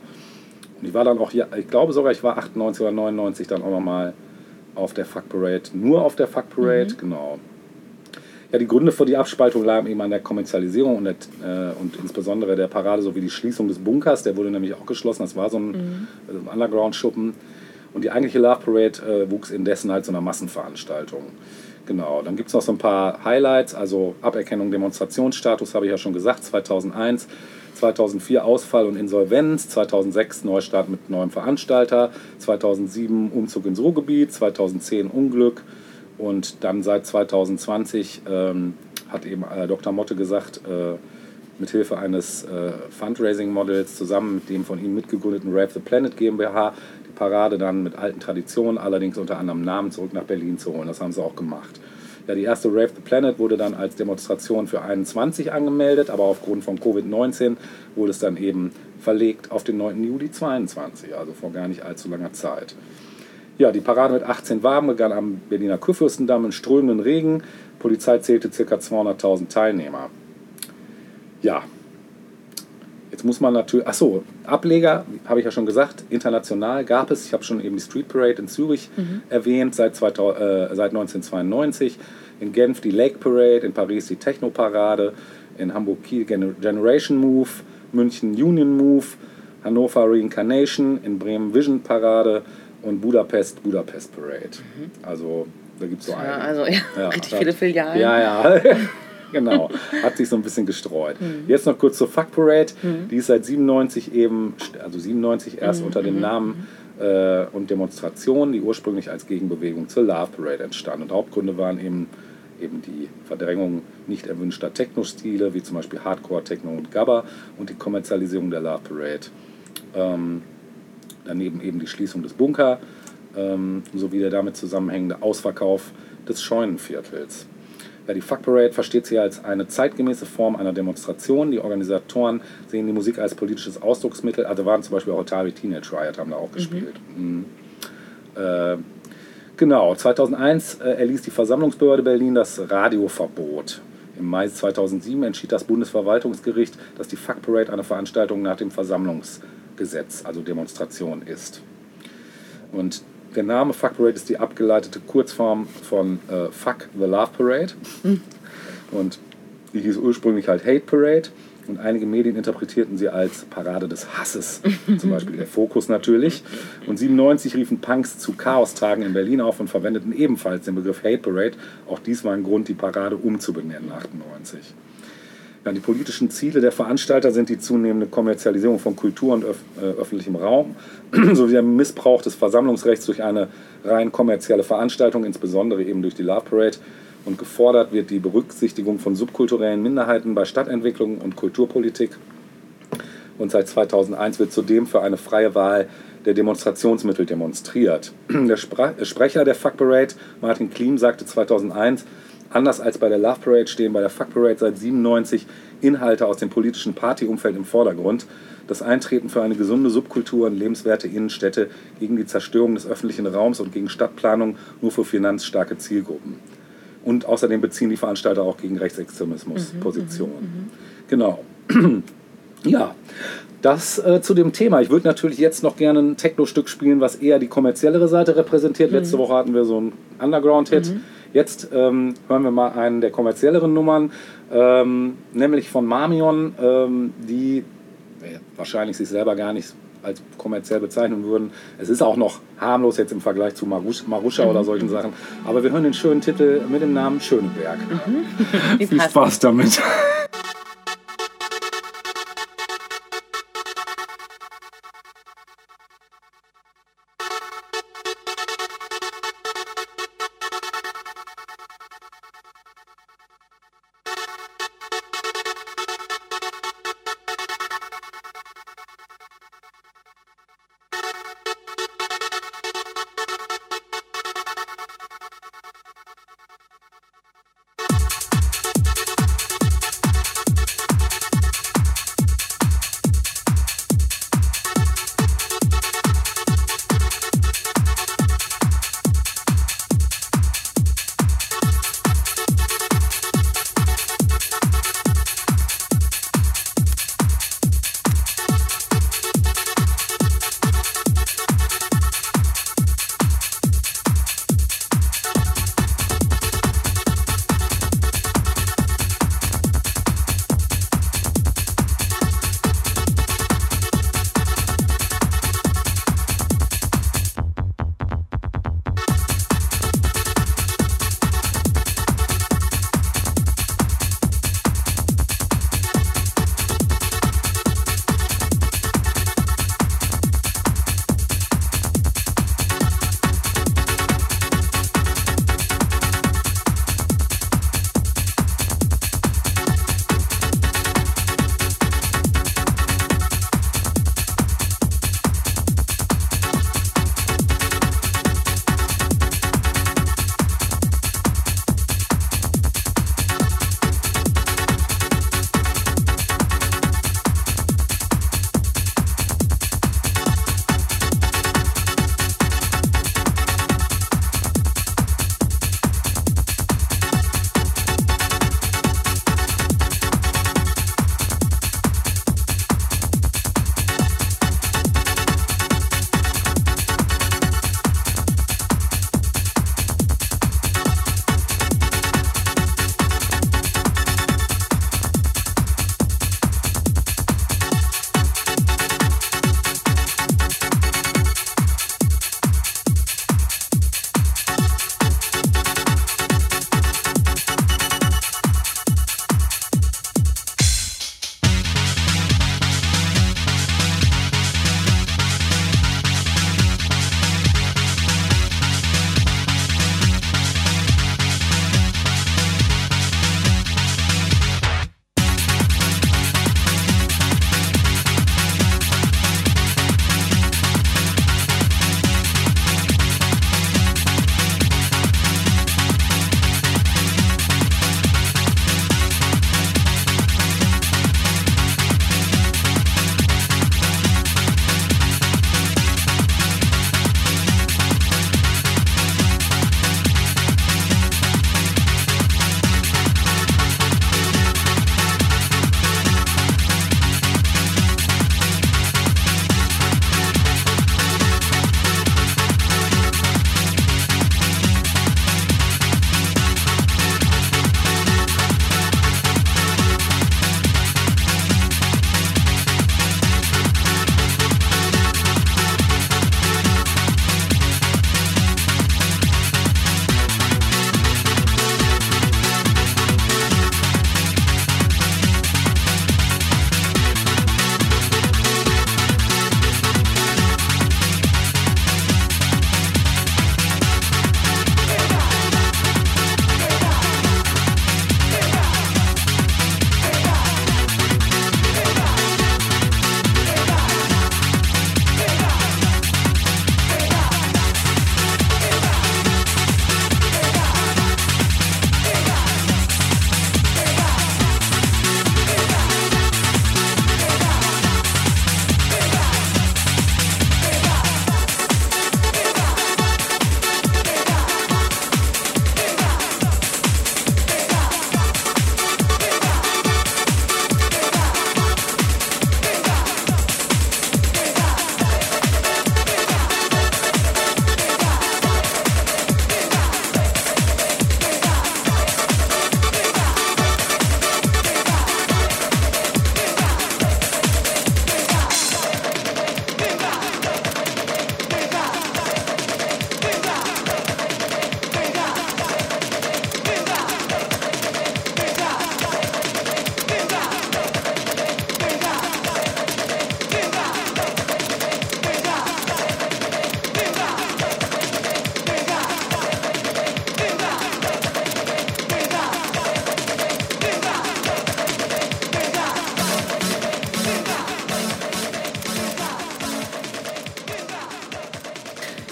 Und ich war dann auch hier, ich glaube sogar, ich war 98 oder 99 dann auch nochmal auf der Fuck Parade, nur auf der Fuck Parade, genau. Ja, die Gründe für die Abspaltung lagen eben an der Kommerzialisierung und, der, äh, und insbesondere der Parade sowie die Schließung des Bunkers. Der wurde nämlich auch geschlossen. Das war so ein, äh, ein Underground-Schuppen. Und die eigentliche Love Parade äh, wuchs indessen halt zu einer Massenveranstaltung. Genau, dann gibt es noch so ein paar Highlights, also Aberkennung Demonstrationsstatus, habe ich ja schon gesagt, 2001. 2004 Ausfall und Insolvenz, 2006 Neustart mit neuem Veranstalter, 2007 Umzug ins Ruhrgebiet, 2010 Unglück, und dann seit 2020 ähm, hat eben äh, Dr. Motte gesagt, äh, mithilfe eines äh, Fundraising-Modells zusammen mit dem von ihm mitgegründeten Rave the Planet GmbH die Parade dann mit alten Traditionen, allerdings unter anderem Namen zurück nach Berlin zu holen. Das haben sie auch gemacht. Ja, die erste Rave the Planet wurde dann als Demonstration für 21 angemeldet, aber aufgrund von Covid-19 wurde es dann eben verlegt auf den 9. Juli 22, also vor gar nicht allzu langer Zeit. Ja, die Parade mit 18 Wagen begann am Berliner Kurfürstendamm in strömenden Regen. Polizei zählte ca. 200.000 Teilnehmer. Ja, jetzt muss man natürlich, achso, Ableger, habe ich ja schon gesagt, international gab es. Ich habe schon eben die Street Parade in Zürich erwähnt, seit, 2000, äh, seit 1992. In Genf die Lake Parade, in Paris die Techno Parade, in Hamburg Kiel Gener- Generation Move, München Union Move, Hannover Reincarnation, in Bremen Vision Parade und Budapest Budapest Parade. Also da gibt es so Ja, einige. also ja, richtig hat- viele Filialen. Ja, ja. genau. Hat sich so ein bisschen gestreut. Jetzt noch kurz zur Fuck Parade. Die ist seit 97 eben, also 97 erst unter dem Namen äh, und Demonstrationen, die ursprünglich als Gegenbewegung zur Love Parade entstanden. Und Hauptgründe waren eben, eben die Verdrängung nicht erwünschter Techno-Stile, wie zum Beispiel Hardcore, Techno und Gabba und die Kommerzialisierung der Love Parade. Ähm, daneben eben die Schließung des Bunker ähm, sowie der damit zusammenhängende Ausverkauf des Scheunenviertels. Ja, die Fuck Parade versteht sie als eine zeitgemäße Form einer Demonstration. Die Organisatoren sehen die Musik als politisches Ausdrucksmittel. Also waren zum Beispiel auch Atari Teenage Riot, haben da auch gespielt. Mhm. Äh, genau, 2001 äh, erließ die Versammlungsbehörde Berlin das Radioverbot. Im Mai 2007 entschied das Bundesverwaltungsgericht, dass die Fuck Parade eine Veranstaltung nach dem Versammlungsgesetz, also Demonstration, ist. Und der Name Fuck Parade ist die abgeleitete Kurzform von äh, Fuck the Love Parade. Und die hieß ursprünglich halt Hate Parade. Und einige Medien interpretierten sie als Parade des Hasses. Zum Beispiel der Fokus natürlich. Und 97 riefen Punks zu Chaostagen in Berlin auf und verwendeten ebenfalls den Begriff Hate Parade. Auch dies war ein Grund, die Parade umzubenennen, 98. Ja, die politischen Ziele der Veranstalter sind die zunehmende Kommerzialisierung von Kultur und öf äh, öffentlichem Raum sowie der Missbrauch des Versammlungsrechts durch eine rein kommerzielle Veranstaltung, insbesondere eben durch die Love Parade. Und gefordert wird die Berücksichtigung von subkulturellen Minderheiten bei Stadtentwicklung und Kulturpolitik. Und seit 2001 wird zudem für eine freie Wahl der Demonstrationsmittel demonstriert. Der Spra Sprecher der Fuck Parade, Martin Klim, sagte 2001, Anders als bei der Love Parade stehen bei der Fuck Parade seit 97 Inhalte aus dem politischen Partyumfeld im Vordergrund. Das Eintreten für eine gesunde Subkultur und lebenswerte Innenstädte gegen die Zerstörung des öffentlichen Raums und gegen Stadtplanung nur für finanzstarke Zielgruppen. Und außerdem beziehen die Veranstalter auch gegen Rechtsextremismus Positionen. Genau. ja, das äh, zu dem Thema. Ich würde natürlich jetzt noch gerne ein Techno-Stück spielen, was eher die kommerziellere Seite repräsentiert. Letzte Woche hatten wir so einen Underground-Hit. Jetzt ähm, hören wir mal einen der kommerzielleren Nummern, ähm, nämlich von Marmion, ähm, die äh, wahrscheinlich sich selber gar nicht als kommerziell bezeichnen würden. Es ist auch noch harmlos jetzt im Vergleich zu Marusha, Marusha oder solchen Sachen. Aber wir hören den schönen Titel mit dem Namen Schöneberg. Wie Viel. Spaß damit.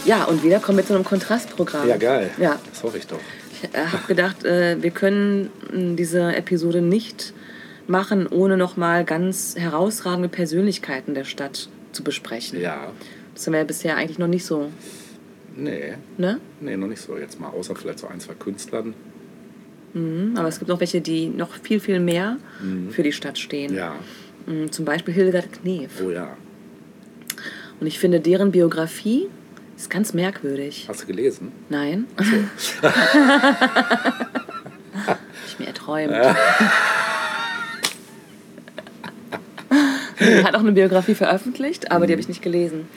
Ja, und wieder kommen wir zu einem Kontrastprogramm. Ja, geil. Ja, Das hoffe ich doch. ich äh, habe gedacht, äh, wir können mh, diese Episode nicht machen, ohne nochmal ganz herausragende Persönlichkeiten der Stadt zu besprechen. Ja. Das haben wir ja bisher eigentlich noch nicht so, Nee. ne? Nee, noch nicht so. Jetzt mal außer vielleicht so ein, zwei Künstlern. Mhm, Aber es gibt noch welche, die noch viel, viel mehr für die Stadt stehen. Ja. Mhm, Zum Beispiel Hildegard Knef. Oh ja. Und ich finde, deren Biografie ist ganz merkwürdig. Hast du gelesen? Nein? ich mir erträumt. Er hat auch eine Biografie veröffentlicht, aber die habe ich nicht gelesen.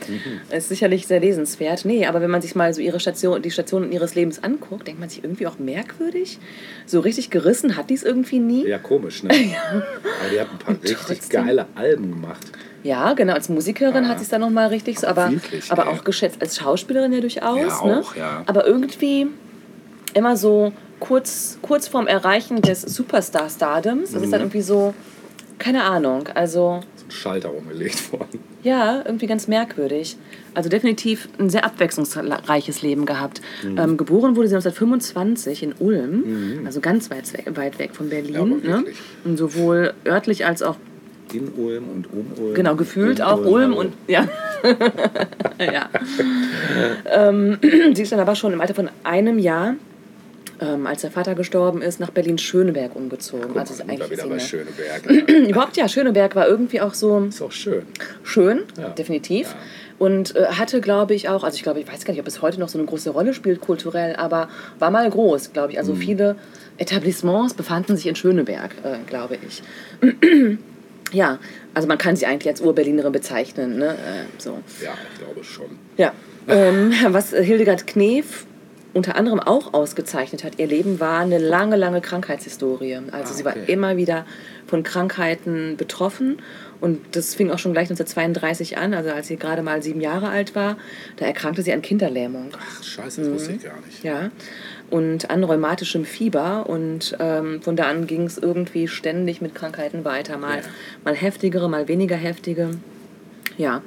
Ist sicherlich sehr lesenswert. Nee, aber wenn man sich mal so ihre Station, die Stationen ihres Lebens anguckt, denkt man sich irgendwie auch merkwürdig. So richtig gerissen hat die es irgendwie nie. Ja, komisch, ne? Aber die hat ein paar richtig trotzdem- geile Alben gemacht. Ja, genau, als Musikerin hat sie es dann nochmal richtig so, aber, Wirklich, aber ey. auch geschätzt als Schauspielerin ja durchaus. Ja, ne? auch, ja. Aber irgendwie immer so kurz, kurz vorm Erreichen des Superstar-Stardoms. Das ist Mhm. dann irgendwie so, keine Ahnung, also So ein Schalter umgelegt worden. ja, irgendwie ganz merkwürdig. Also definitiv ein sehr abwechslungsreiches Leben gehabt. Mhm. Ähm, geboren wurde sie 1925 in Ulm, also ganz weit weg, weit weg von Ja, Berlin. aber ne? Und sowohl örtlich als auch In Ulm und um Ulm. Genau, gefühlt auch Ulm hallo. und ja. ja. ähm, sie ist dann aber schon im Alter von einem Jahr, ähm, als der Vater gestorben ist, nach Berlin-Schöneberg umgezogen. Guck also ist eigentlich wieder bei Schöneberg. Ja. Überhaupt ja, Schöneberg war irgendwie auch so Ist auch schön. schön, Ja. definitiv. Ja. Und äh, hatte, glaube ich, auch, also ich glaube, ich weiß gar nicht, ob es heute noch so eine große Rolle spielt kulturell, aber war mal groß, glaube ich. Also viele Etablissements befanden sich in Schöneberg, äh, glaube ich. ja, also man kann sie eigentlich als Urberlinerin bezeichnen. Ne? Äh, so. Ja, ich glaube schon. Ja. Ähm, was Hildegard Knef unter anderem auch ausgezeichnet hat, ihr Leben war eine lange, lange Krankheitshistorie. Also Ah, sie war okay. immer wieder von Krankheiten betroffen. Und das fing auch schon gleich 1932 an, also als sie gerade mal sieben Jahre alt war. Da erkrankte sie an Kinderlähmung. Ach, scheiße, das wusste ich gar nicht. Mhm. Ja. Und an rheumatischem Fieber. Und ähm, von da an ging es irgendwie ständig mit Krankheiten weiter. Mal, Ja. mal heftigere, mal weniger heftige. Ja.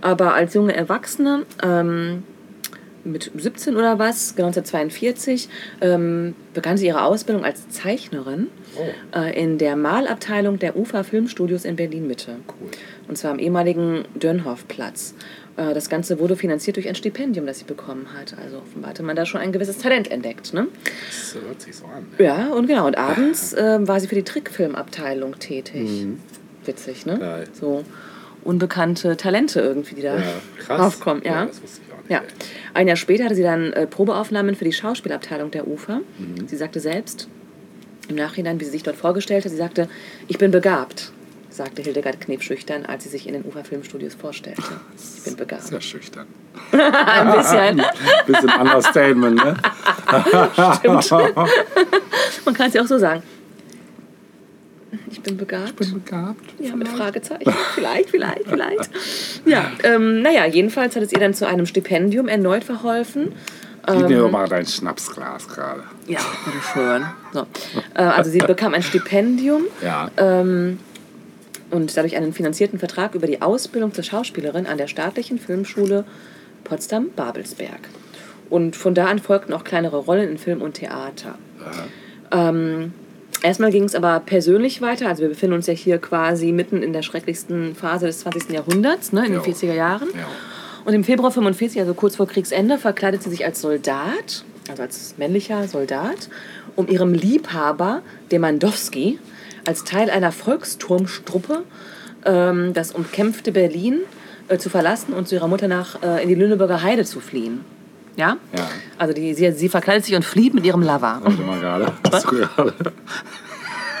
Aber als junge Erwachsene, ähm, mit 17 oder was, genau 1942, ähm, begann sie ihre Ausbildung als Zeichnerin Oh. äh, in der Malabteilung der UFA Filmstudios in Berlin-Mitte. Cool. Und zwar am ehemaligen Dönhoff-Platz. Äh, Das Ganze wurde finanziert durch ein Stipendium, das sie bekommen hat. Also offenbar hatte man da schon ein gewisses Talent entdeckt. Ne? Das hört sich so an. Ja, und genau. Und abends ähm, war sie für die Trickfilmabteilung tätig. Witzig, ne? Mhm. Geil. So unbekannte Talente irgendwie, die da Ja, krass. aufkommen. Ja. das wusste ich auch nicht. Ja. Ein Jahr später hatte sie dann äh, Probeaufnahmen für die Schauspielabteilung der UFA. Mhm. Sie sagte selbst im Nachhinein, wie sie sich dort vorgestellt hat, sie sagte, ich bin begabt, sagte Hildegard Knef schüchtern, als sie sich in den UFA Filmstudios vorstellte. Ich bin begabt. Sehr schüchtern. Ein bisschen. Bisschen Understatement, ne? Man kann es ja auch so sagen. Ich bin begabt. begabt. Ja, mit Fragezeichen. Vielleicht, vielleicht, vielleicht. Ja, ähm, naja, jedenfalls hat es ihr dann zu einem Stipendium erneut verholfen. Gib mir doch mal dein Schnapsglas gerade. Ja, bitteschön. So. Äh, also sie bekam ein Stipendium Ja. ähm, und dadurch einen finanzierten Vertrag über die Ausbildung zur Schauspielerin an der staatlichen Filmschule Potsdam-Babelsberg. Und von da an folgten auch kleinere Rollen in Film und Theater. Ähm, erstmal ging es aber persönlich weiter. Also wir befinden uns ja hier quasi mitten in der schrecklichsten Phase des 20. Jahrhunderts, ne, in Ja. den 40er Jahren. Ja. Und im Februar 45, also kurz vor Kriegsende, verkleidet sie sich als Soldat, also als männlicher Soldat, um ihrem Liebhaber, Demandowski, als Teil einer Volksturmstruppe ähm, das umkämpfte Berlin äh, zu verlassen und zu ihrer Mutter nach äh, in die Lüneburger Heide zu fliehen. Ja? Ja. Also die, sie, sie verkleidet sich und flieht mit ihrem Lover. Warte mal gerade. Hast du gerade,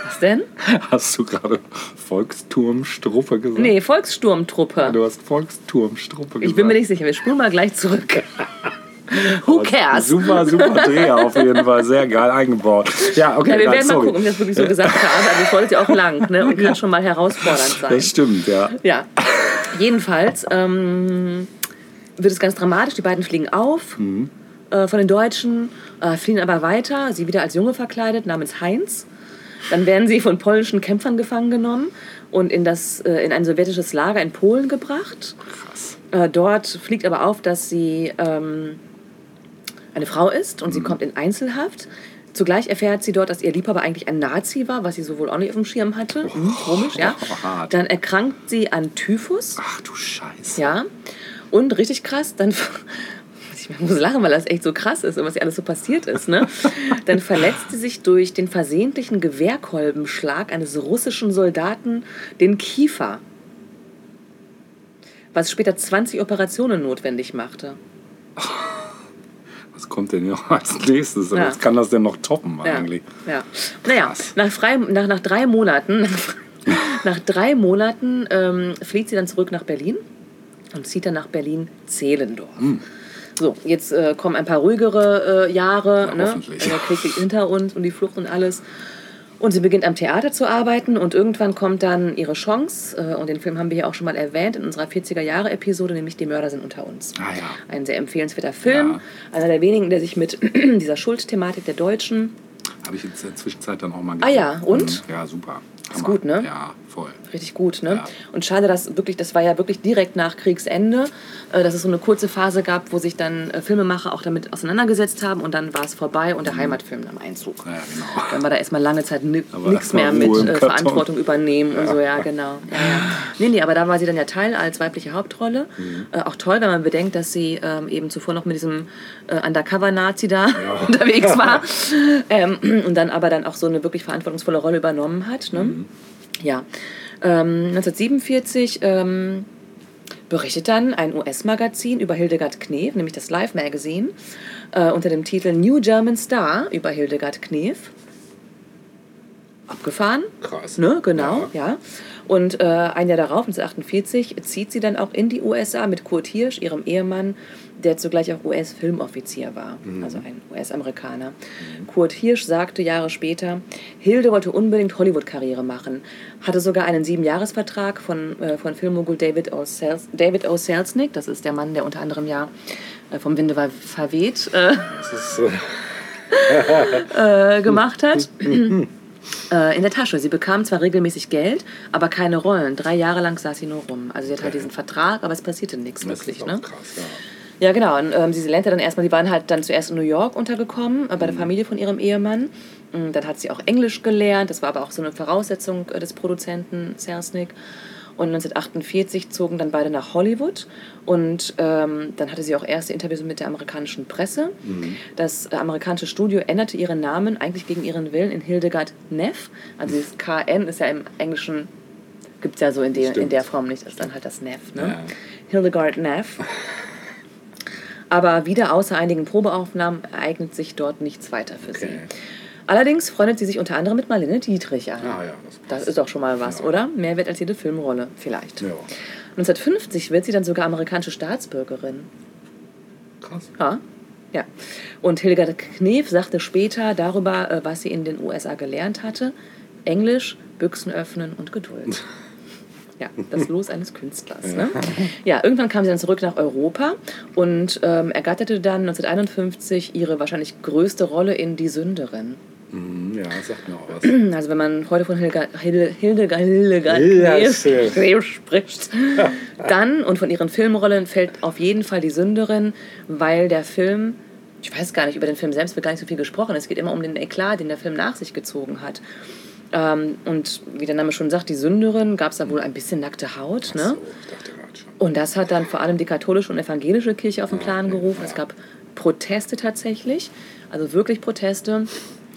Was denn? hast du gerade Volksturmstruppe gesagt? Nee, Volkssturmtruppe. Du hast Volksturmstruppe gesagt. Ich bin mir nicht sicher. Wir spulen mal gleich zurück. Who cares? Super, super Dreher auf jeden Fall. Sehr geil eingebaut. Ja, okay. Ja, wir nein, werden mal sorry. gucken, ob ich das wirklich so gesagt habe. Also ich wollte ja auch lang ne? und kann schon mal herausfordernd sein. Das stimmt, ja. Ja, jedenfalls ähm, wird es ganz dramatisch. Die beiden fliegen auf Mhm. äh, von den Deutschen, äh, fliehen aber weiter. Sie wieder als Junge verkleidet, namens Heinz. Dann werden sie von polnischen Kämpfern gefangen genommen und in, das, äh, in ein sowjetisches Lager in Polen gebracht. Krass. Äh, dort fliegt aber auf, dass sie ähm, eine Frau ist und Mhm. sie kommt in Einzelhaft. Zugleich erfährt sie dort, dass ihr Liebhaber eigentlich ein Nazi war, was sie so wohl auch nicht auf dem Schirm hatte. Hm, komisch, ja. hart. Dann erkrankt sie an Typhus. Ach du Scheiße. Ja. Und richtig krass, dann. Ich muss lachen, weil das echt so krass ist und was ihr alles so passiert ist. Ne? Dann verletzt sie sich durch den versehentlichen Gewehrkolbenschlag eines russischen Soldaten den Kiefer. Was später 20 Operationen notwendig machte. Was kommt denn noch als nächstes? Ja. Was kann das denn noch toppen eigentlich? ja. Naja, nach, frei, nach, nach drei Monaten, nach drei Monaten ähm, fliegt sie dann zurück nach Berlin und zieht dann nach Berlin-Zehlendorf. Hm. So, jetzt äh, kommen ein paar ruhigere äh, Jahre. Ja, ne? hoffentlich. Der Krieg liegt hinter uns und die Flucht und alles. Und sie beginnt am Theater zu arbeiten und irgendwann kommt dann ihre Chance. Äh, und den Film haben wir ja auch schon mal erwähnt in unserer 40er-Jahre-Episode, nämlich Die Mörder sind unter uns. Ah ja. Ein sehr empfehlenswerter Film. Ja. Einer der wenigen, der sich mit dieser Schuldthematik der Deutschen Habe ich in der Zwischenzeit dann auch mal Ah ja, und? Ja, super. Ist Hammer. gut, ne? Ja, voll. richtig gut, ne? Ja. Und schade, dass wirklich, das war ja wirklich direkt nach Kriegsende, äh, dass es so eine kurze Phase gab, wo sich dann äh, Filmemacher auch damit auseinandergesetzt haben und dann war es vorbei und der Heimatfilm am Einzug. Ja, genau. Dann war da erstmal lange Zeit nichts mehr mit äh. Verantwortung übernehmen und so, ja, genau. Ja, ja. Nee, nee, aber da war sie dann ja Teil als weibliche Hauptrolle. Mhm. Äh, auch toll, wenn man bedenkt, dass sie ähm, eben zuvor noch mit diesem äh, Undercover-Nazi da unterwegs war. ähm, und dann aber dann auch so eine wirklich verantwortungsvolle Rolle übernommen hat. Ne? Mhm. Ja. Ähm, 1947 ähm, berichtet dann ein US-Magazin über Hildegard Knef, nämlich das Life Magazine, äh, unter dem Titel New German Star über Hildegard Knef. Abgefahren. Krass. Ne, genau, ja. Und äh, ein Jahr darauf, 1948, zieht sie dann auch in die USA mit Kurt Hirsch, ihrem Ehemann, der zugleich auch US-Filmoffizier war, also ein US-Amerikaner. Kurt Hirsch sagte Jahre später, Hilde wollte unbedingt Hollywood-Karriere machen, hatte sogar einen Siebenjahresvertrag von, äh, von Filmmogul David O. Sels David O. Selznick, das ist der Mann, der unter anderem ja äh, vom Winde war verweht äh, Das ist, äh, äh, gemacht hat. Äh, in der Tasche. Sie bekam zwar regelmäßig Geld, aber keine Rollen. Drei Jahre lang saß sie nur rum. Also sie hat halt diesen Vertrag, aber es passierte nichts das wirklich. ist auch Ne? krass, ja. Ja, genau. Und ähm, sie lernte dann erstmal, die waren halt dann zuerst in New York untergekommen, äh, bei der Familie von ihrem Ehemann. Und dann hat sie auch Englisch gelernt. Das war aber auch so eine Voraussetzung äh, des Produzenten Selznick. Und 1948 zogen dann beide nach Hollywood. Und ähm, dann hatte sie auch erste Interviews mit der amerikanischen Presse. Das äh, amerikanische Studio änderte ihren Namen eigentlich gegen ihren Willen in Hildegard Neff. Also dieses KN ist ja im Englischen, gibt es ja so in, der in der Form nicht. Das ist dann halt das Neff. Ne? Ja. Hildegard Neff. Aber wieder außer einigen Probeaufnahmen ereignet sich dort nichts weiter für sie. Okay. Allerdings freundet sie sich unter anderem mit Marlene Dietrich an. Ah ja, das Das ist doch schon mal was, Ja. oder? Mehr wert als jede Filmrolle, vielleicht. Ja. 1950 wird sie dann sogar amerikanische Staatsbürgerin. Krass. Ja. ja. Und Hildegard Knef sagte später darüber, äh, was sie in den USA gelernt hatte: Englisch, Büchsen öffnen und Geduld. Ja, das Los eines Künstlers. Ne? Ja, irgendwann kam sie dann zurück nach Europa und ähm, ergatterte dann 1951 ihre wahrscheinlich größte Rolle in Die Sünderin. Mhm, ja, das sagt mir auch was. Also wenn man heute von Hilga, Hilde, Hildegard, Hildegard schön. Knef spricht, dann und von ihren Filmrollen fällt auf jeden Fall Die Sünderin, weil der Film, ich weiß gar nicht, über den Film selbst wird gar nicht so viel gesprochen, es geht immer um den Eklat, den der Film nach sich gezogen hat. Ähm, und wie der Name schon sagt, Die Sünderin, gab es da wohl ein bisschen nackte Haut. Ne? So, schon. Und das hat dann vor allem die katholische und evangelische Kirche auf den Plan gerufen. Es gab Proteste tatsächlich, also wirklich Proteste.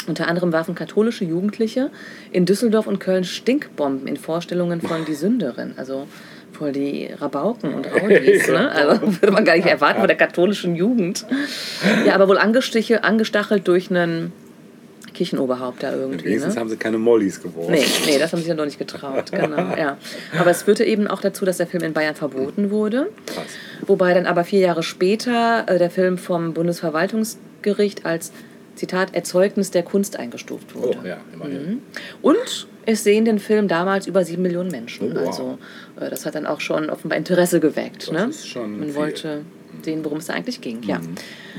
Unter anderem warfen katholische Jugendliche in Düsseldorf und Köln Stinkbomben in Vorstellungen von Die Sünderin. Also voll die Rabauken und Raudis. Ne? Also würde man gar nicht erwarten von der katholischen Jugend. Ja, aber wohl angestachelt durch einen Kirchenoberhaupt da irgendwie. Wenigstens Ne? haben sie keine Mollys geworfen. Nee, nee, das haben sie ja noch nicht getraut, genau, ja. Aber es führte eben auch dazu, dass der Film in Bayern verboten wurde. Krass. Wobei dann aber vier Jahre später äh, der Film vom Bundesverwaltungsgericht als, Zitat, Erzeugnis der Kunst eingestuft Oh, wurde. ja, immerhin. Mhm. Und es sehen den Film damals über sieben Millionen Menschen. Oh, wow. Also äh, das hat dann auch schon offenbar Interesse geweckt. Das ne? ist schon Man viel. wollte den, worum es da eigentlich ging. Ja.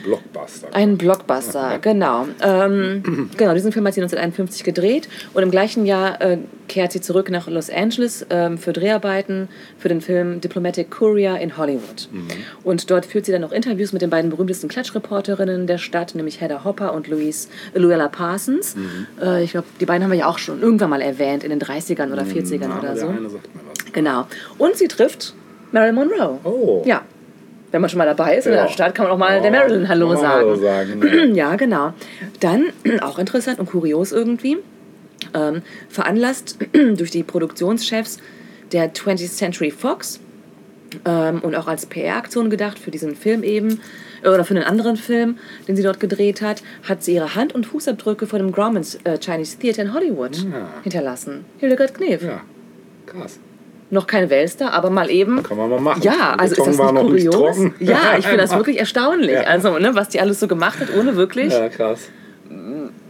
Blockbuster. Ein Blockbuster, genau. Ähm, genau, diesen Film hat sie 1951 gedreht und im gleichen Jahr äh, kehrt sie zurück nach Los Angeles ähm, für Dreharbeiten für den Film Diplomatic Courier in Hollywood. Und dort führt sie dann noch Interviews mit den beiden berühmtesten Klatschreporterinnen der Stadt, nämlich Hedda Hopper und Louise, äh, Luella Parsons. Äh, ich glaube, die beiden haben wir ja auch schon irgendwann mal erwähnt, in den 30ern oder 40ern Na, oder der so. eine sagt mir was. Genau. Und sie trifft Marilyn Monroe. Oh. Ja. Wenn man schon mal dabei ist in Ja. der Stadt, kann man auch mal der Ja, Marilyn Hallo sagen. Hallo sagen, ja. Ja, genau. Dann, auch interessant und kurios irgendwie, ähm, veranlasst durch die Produktionschefs der 20th Century Fox ähm, und auch als PR-Aktion gedacht für diesen Film eben, äh, oder für einen anderen Film, den sie dort gedreht hat, hat sie ihre Hand- und Fußabdrücke vor dem Grauman's äh, Chinese Theater in Hollywood Ja. hinterlassen. Hildegard Knef. Ja, krass. Noch kein Weltstar, aber mal eben Kann man mal machen. ja, also ist das nicht nicht kurios? trocken. Ja, ich finde das wirklich erstaunlich. Ja. Also, ne, was die alles so gemacht hat, ohne wirklich Ja,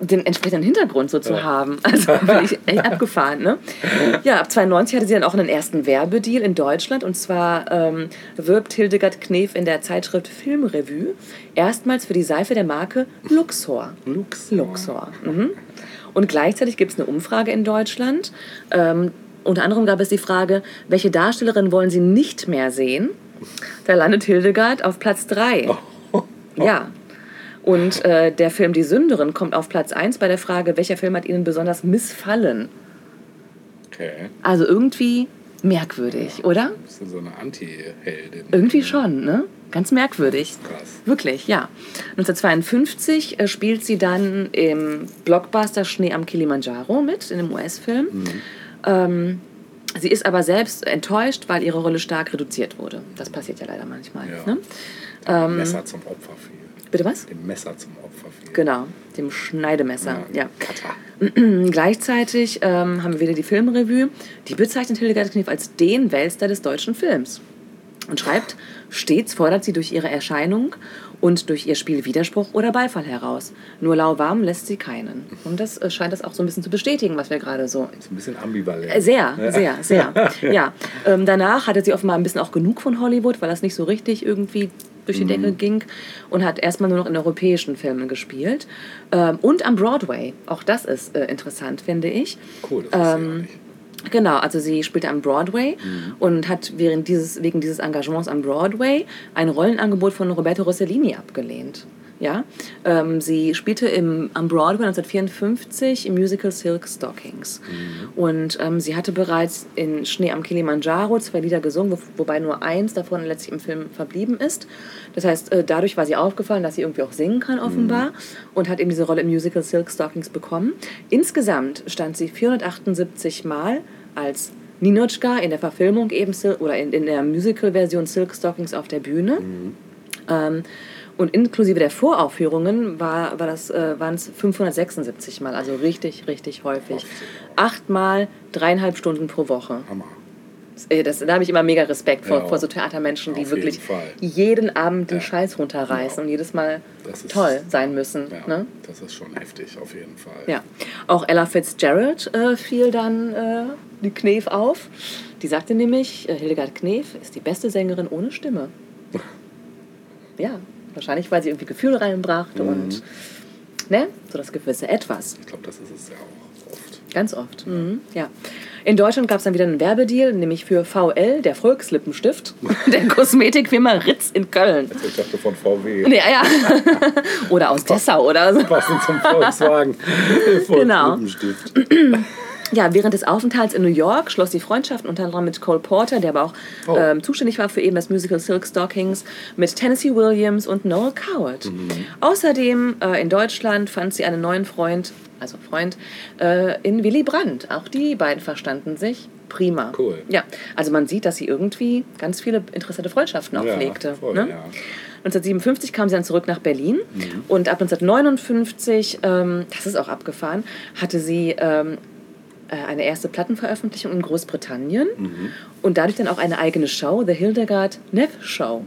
den entsprechenden Hintergrund so zu haben. Also bin ich echt abgefahren. Ne? Ja, ab 92 hatte sie dann auch einen ersten Werbedeal in Deutschland. Und zwar ähm, wirbt Hildegard Knef in der Zeitschrift Filmrevue erstmals für die Seife der Marke Luxor. Luxor. Luxor. Mhm. Und gleichzeitig gibt es eine Umfrage in Deutschland. Ähm, unter anderem gab es die Frage, welche Darstellerin wollen Sie nicht mehr sehen? Da landet Hildegard auf Platz 3. Ja. Und äh, der Film Die Sünderin kommt auf Platz 1 bei der Frage, welcher Film hat Ihnen besonders missfallen? Okay. Also irgendwie merkwürdig, oder? Bist du so eine Anti-Heldin? Irgendwie schon, ne? Ganz merkwürdig. Krass. Wirklich, ja. 1952 äh, spielt sie dann im Blockbuster Schnee am Kilimanjaro mit, in einem US-Film. Ähm, sie ist aber selbst enttäuscht, weil ihre Rolle stark reduziert wurde. Das passiert ja leider manchmal. Ja. Ne? Dem Messer zum Opfer fiel. Bitte was? Dem Messer zum Opfer fiel. Genau, dem Schneidemesser. Ja. Kata. Gleichzeitig ähm, haben wir wieder die Filmrevue. Die bezeichnet Hildegard Knef als den Weltstar des deutschen Films. Und schreibt, stets fordert sie durch ihre Erscheinung und durch ihr Spiel Widerspruch oder Beifall heraus. Nur lauwarm lässt sie keinen. Und das äh, scheint das auch so ein bisschen zu bestätigen, was wir gerade so Ist ein bisschen ambivalent. äh, Sehr, sehr, sehr. Ja. Ähm, danach hatte sie offenbar ein bisschen auch genug von Hollywood, weil das nicht so richtig irgendwie durch die Decke ging und hat erstmal nur noch in europäischen Filmen gespielt. Ähm, und am Broadway. Auch das ist äh, interessant, finde ich. Cool, das ist ja Ähm, nicht. Genau, also sie spielte am Broadway und hat während dieses, wegen dieses Engagements am Broadway ein Rollenangebot von Roberto Rossellini abgelehnt. Ja, ähm, sie spielte im, am Broadway 1954 im Musical Silk Stockings. Und ähm, sie hatte bereits in Schnee am Kilimanjaro zwei Lieder gesungen, wo, wobei nur eins davon letztlich im Film verblieben ist. Das heißt, äh, dadurch war sie aufgefallen, dass sie irgendwie auch singen kann, offenbar, und hat eben diese Rolle im Musical Silk Stockings bekommen. Insgesamt stand sie 478 Mal als Ninotchka in der Verfilmung eben oder in, in der Musical-Version Silk Stockings auf der Bühne. Ähm, und inklusive der Voraufführungen war, war das, äh, waren es 576 Mal, also richtig, richtig häufig. Achtmal, dreieinhalb Stunden pro Woche. Hammer. Äh, Das, da habe ich immer mega Respekt vor, Ja. vor so Theatermenschen, die wirklich jeden jeden Abend den Ja. Scheiß runterreißen Ja. und jedes Mal ist- toll sein müssen. Ja, Ne? das ist schon heftig, auf jeden Fall. Ja. Auch Ella Fitzgerald äh, fiel dann äh, die Knef auf. Die sagte nämlich, äh, Hildegard Knef ist die beste Sängerin ohne Stimme. ja, wahrscheinlich, weil sie irgendwie Gefühle reinbrachte Mhm. und ne, so das gewisse Etwas. Ich glaube, das ist es ja auch oft. Ganz oft. Mhm. Ja. In Deutschland gab es dann wieder einen Werbedeal, nämlich für VL, der Volkslippenstift, der Kosmetikfirma Ritz in Köln. Ich dachte von VW. Nee, ja. oder aus Dessau oder so. Passend zum Volkswagen. Genau. Ja, während des Aufenthalts in New York schloss die Freundschaft unter anderem mit Cole Porter, der aber auch Oh. ähm, zuständig war für eben das Musical Silk Stockings, mit Tennessee Williams und Noel Coward. Mhm. Außerdem äh, in Deutschland fand sie einen neuen Freund, also Freund, äh, in Willy Brandt. Auch die beiden verstanden sich prima. Cool. Ja, also man sieht, dass sie irgendwie ganz viele interessante Freundschaften auch Ja, pflegte. voll, ne? ja. 1957 kam sie dann zurück nach Berlin Mhm. und ab 1959, ähm, das ist auch abgefahren, hatte sie ähm, äh, eine erste Plattenveröffentlichung in Großbritannien Mhm. und dadurch dann auch eine eigene Show, The Hildegard Neff Show,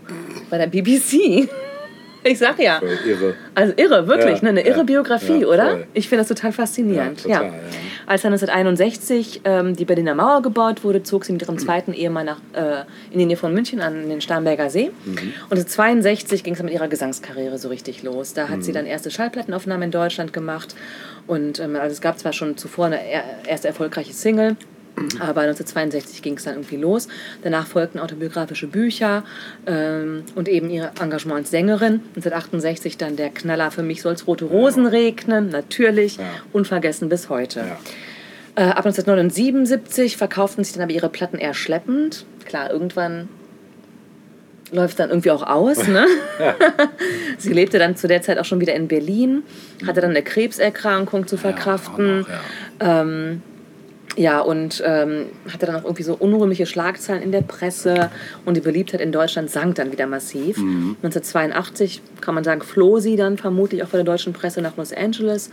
bei der BBC. Ich sag ja. Voll irre. Also irre, wirklich, Ja, ne? eine irre ja, Biografie, ja, oder? Ich finde das total faszinierend. Ja, total, ja. Als dann 1961 ähm, die Berliner Mauer gebaut wurde, zog sie mit ihrem zweiten Ehemann nach, äh, in die Nähe von München an den Starnberger See. Mhm. Und 1962 ging es mit ihrer Gesangskarriere so richtig los. Da hat Mhm. sie dann erste Schallplattenaufnahmen in Deutschland gemacht. Und ähm, also es gab zwar schon zuvor eine er erste erfolgreiche Single, aber 1962 ging es dann irgendwie los. Danach folgten autobiografische Bücher ähm, und eben ihr Engagement als Sängerin. 1968 dann der Knaller Für mich soll's rote Rosen regnen, natürlich, Ja. unvergessen bis heute. Ja. Äh, ab 1979 verkauften sich dann aber ihre Platten eher schleppend. Klar, irgendwann läuft dann irgendwie auch aus. Ne? Sie lebte dann zu der Zeit auch schon wieder in Berlin, hatte dann eine Krebserkrankung zu verkraften. auch noch, ja. Ähm, ja, und ähm, hatte dann auch irgendwie so unrühmliche Schlagzeilen in der Presse und die Beliebtheit in Deutschland sank dann wieder massiv. 1982 kann man sagen, floh sie dann vermutlich auch von der deutschen Presse nach Los Angeles,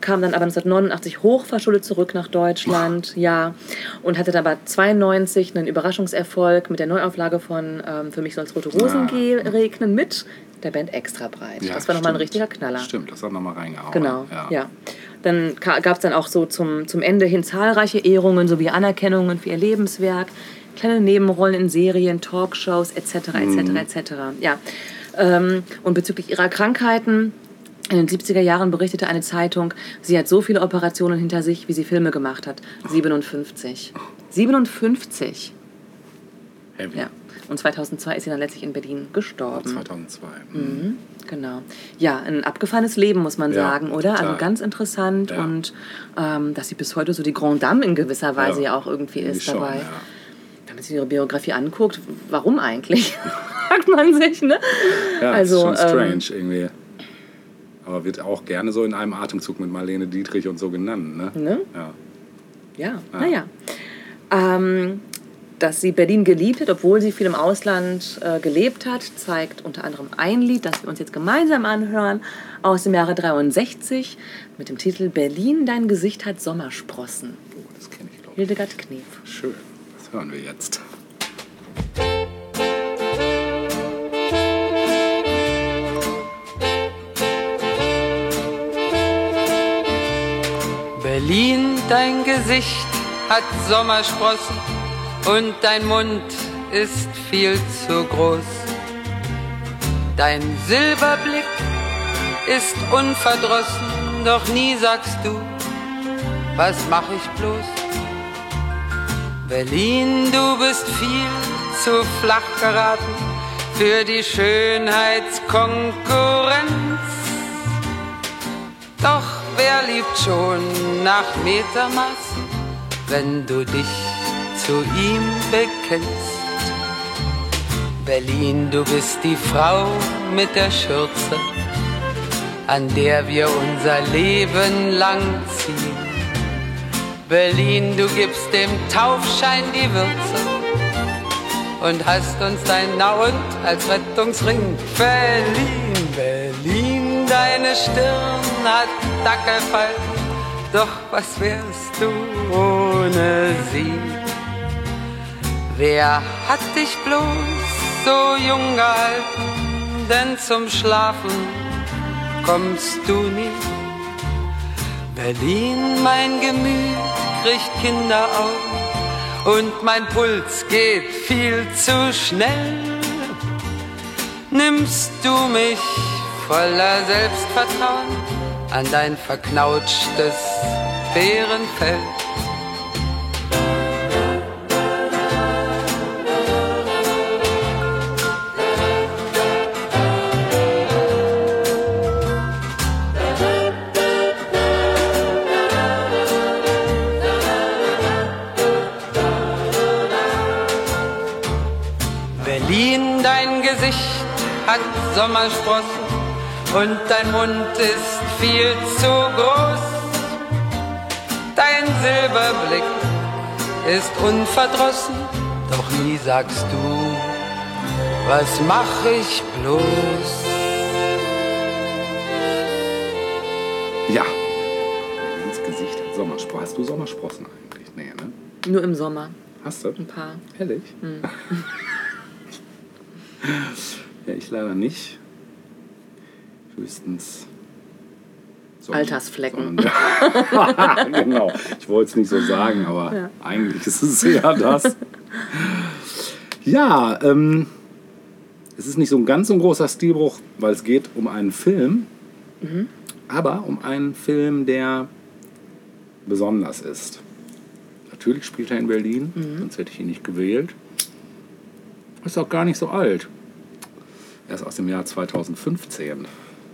kam dann aber 1989 hochverschuldet zurück nach Deutschland, ja, und hatte dann aber 92 einen Überraschungserfolg mit der Neuauflage von ähm, Für mich soll es rote Rosen ge- regnen mit der Band Extra Breit. Ja, das war nochmal ein richtiger Knaller. Stimmt, das hat nochmal reingehauen. Genau, ja. Dann gab es dann auch so zum, zum Ende hin zahlreiche Ehrungen sowie Anerkennungen für ihr Lebenswerk, kleine Nebenrollen in Serien, Talkshows etc. etc. etc. Ja. Ähm, und bezüglich ihrer Krankheiten in den 70er Jahren berichtete eine Zeitung, sie hat so viele Operationen hinter sich, wie sie Filme gemacht hat. 57. 57. Heavy. Ja. Und 2002 ist sie dann letztlich in Berlin gestorben. 2002. Mhm. Genau. Ja, ein abgefahrenes Leben, muss man Ja, sagen, oder? Also total. ganz interessant Ja. und ähm, dass sie bis heute so die Grande Dame in gewisser Weise ja, Ja. auch irgendwie ist Schon, dabei. ja. Wenn man sich ihre Biografie anguckt, warum eigentlich? Fragt man sich, ne? Ja, also, ist schon ähm, strange irgendwie. Aber wird auch gerne so in einem Atemzug mit Marlene Dietrich und so genannt, ne? Ne? Ja. Ja, naja. Ähm, dass sie Berlin geliebt hat, obwohl sie viel im Ausland äh, gelebt hat, zeigt unter anderem ein Lied, das wir uns jetzt gemeinsam anhören, aus dem Jahre 63 mit dem Titel Berlin, dein Gesicht hat Sommersprossen. Oh, das kenne ich, glaube ich. Hildegard Knef. Schön. Das hören wir jetzt. Berlin, dein Gesicht hat Sommersprossen und dein Mund ist viel zu groß. Dein Silberblick ist unverdrossen, doch nie sagst du, was mach ich bloß? Berlin, du bist viel zu flach geraten für die Schönheitskonkurrenz. Doch wer liebt schon nach Metermaß, wenn du dich zu ihm bekennst? Berlin, du bist die Frau mit der Schürze, an der wir unser Leben lang ziehen. Berlin, du gibst dem Taufschein die Würze und hast uns dein Na und als Rettungsring verliehen. Berlin, deine Stirn hat Dackelfalten, doch was wärst du ohne sie? Wer hat dich bloß so jung gehalten, denn zum Schlafen kommst du nie? Berlin, mein Gemüt kriegt Kinderaugen und mein Puls geht viel zu schnell. Nimmst du mich voller Selbstvertrauen an dein verknautschtes Bärenfell? Sommersprossen und dein Mund ist viel zu groß. Dein Silberblick ist unverdrossen, doch nie sagst du, was mach ich bloß? Ja. Ins Gesicht hat Sommersprossen. Hast du Sommersprossen eigentlich? Nee, ne? Nur im Sommer, Hast du? ein paar. Ehrlich? ja, ich leider nicht. höchstens Sonnen- Altersflecken. Sonnen- genau. Ich wollte es nicht so sagen, aber Ja. eigentlich ist es ja das. Ja, ähm, es ist nicht so ein ganz so ein großer Stilbruch, weil es geht um einen Film, aber um einen Film, der besonders ist. Natürlich spielt er in Berlin, sonst hätte ich ihn nicht gewählt. Ist auch gar nicht so alt. Er ist aus dem Jahr 2015.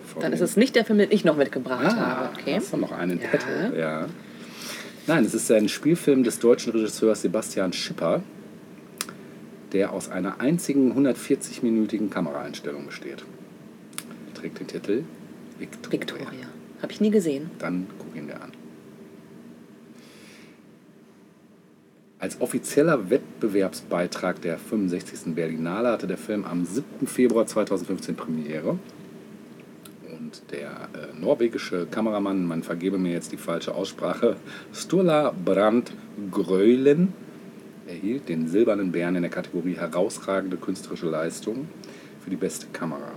Von Dann ist es nicht der Film, den ich noch mitgebracht Ah, habe. Okay. hast du noch einen in Ja. petto? Ja. Nein, es ist ein Spielfilm des deutschen Regisseurs Sebastian Schipper, der aus einer einzigen 140-minütigen Kameraeinstellung besteht. Er trägt den Titel Victoria. Victoria. Habe ich nie gesehen. Dann guck ihn dir an. Als offizieller Wettbewerbsbeitrag der 65. Berlinale hatte der Film am 7. Februar 2015 Premiere. Und der äh, norwegische Kameramann, man vergebe mir jetzt die falsche Aussprache, Sturla Brandt Grölen, erhielt den Silbernen Bären in der Kategorie herausragende künstlerische Leistung für die beste Kamera.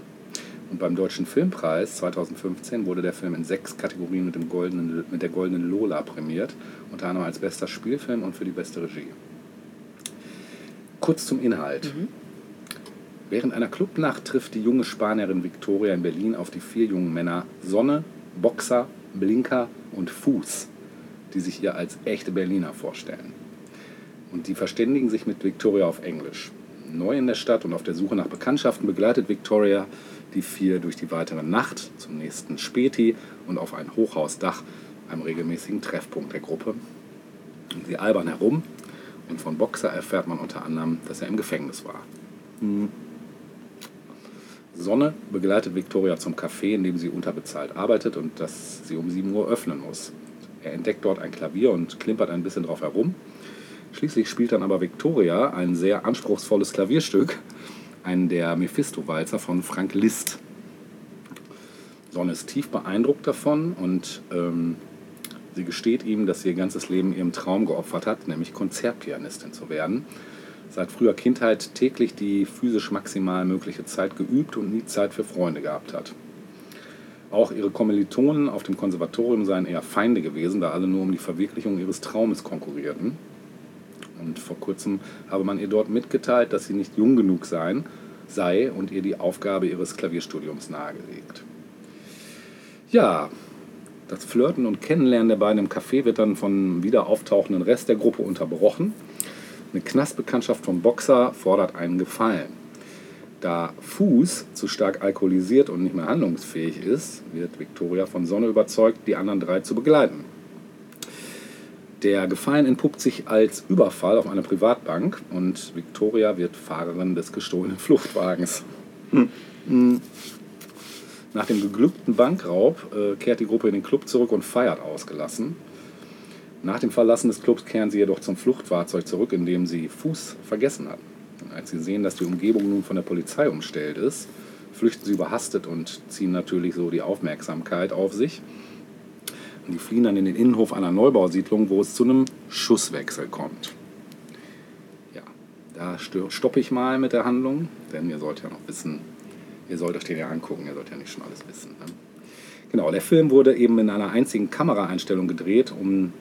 Und beim Deutschen Filmpreis 2015 wurde der Film in sechs Kategorien mit, dem goldenen, mit der Goldenen Lola prämiert, unter anderem als bester Spielfilm und für die beste Regie. Kurz zum Inhalt. Während einer Clubnacht trifft die junge Spanierin Victoria in Berlin auf die vier jungen Männer Sonne, Boxer, Blinker und Fuß, die sich ihr als echte Berliner vorstellen. Und die verständigen sich mit Victoria auf Englisch. Neu in der Stadt und auf der Suche nach Bekanntschaften begleitet Victoria die vier durch die weitere Nacht zum nächsten Späti und auf ein Hochhausdach, einem regelmäßigen Treffpunkt der Gruppe. Und sie albern herum und von Boxer erfährt man unter anderem, dass er im Gefängnis war. Sonne begleitet Victoria zum Café, in dem sie unterbezahlt arbeitet und das sie um 7 Uhr öffnen muss. Er entdeckt dort ein Klavier und klimpert ein bisschen drauf herum. Schließlich spielt dann aber Victoria ein sehr anspruchsvolles Klavierstück, einen der Mephisto-Walzer von Frank Liszt. Sonne ist tief beeindruckt davon und ähm, sie gesteht ihm, dass sie ihr ganzes Leben ihrem Traum geopfert hat, nämlich Konzertpianistin zu werden. Seit früher Kindheit täglich die physisch maximal mögliche Zeit geübt und nie Zeit für Freunde gehabt hat. Auch ihre Kommilitonen auf dem Konservatorium seien eher Feinde gewesen, da alle nur um die Verwirklichung ihres Traumes konkurrierten. Und vor kurzem habe man ihr dort mitgeteilt, dass sie nicht jung genug seien, sei und ihr die Aufgabe ihres Klavierstudiums nahegelegt. Ja, das Flirten und Kennenlernen der beiden im Café wird dann vom wieder auftauchenden Rest der Gruppe unterbrochen. Eine Knastbekanntschaft vom Boxer fordert einen Gefallen. Da Fuß zu stark alkoholisiert und nicht mehr handlungsfähig ist, wird Victoria von Sonne überzeugt, die anderen drei zu begleiten. Der Gefallen entpuppt sich als Überfall auf eine Privatbank und Victoria wird Fahrerin des gestohlenen Fluchtwagens. Nach dem geglückten Bankraub äh, kehrt die Gruppe in den Club zurück und feiert ausgelassen. Nach dem Verlassen des Clubs kehren sie jedoch zum Fluchtfahrzeug zurück, in dem sie Fuß vergessen hatten. Als sie sehen, dass die Umgebung nun von der Polizei umstellt ist, flüchten sie überhastet und ziehen natürlich so die Aufmerksamkeit auf sich. Die fliehen dann in den Innenhof einer Neubausiedlung, wo es zu einem Schusswechsel kommt. Ja, da stoppe ich mal mit der Handlung, denn ihr sollt ja noch wissen, ihr sollt euch den ja angucken, ihr sollt ja nicht schon alles wissen. Ne? Genau, der Film wurde eben in einer einzigen Kameraeinstellung gedreht. Um,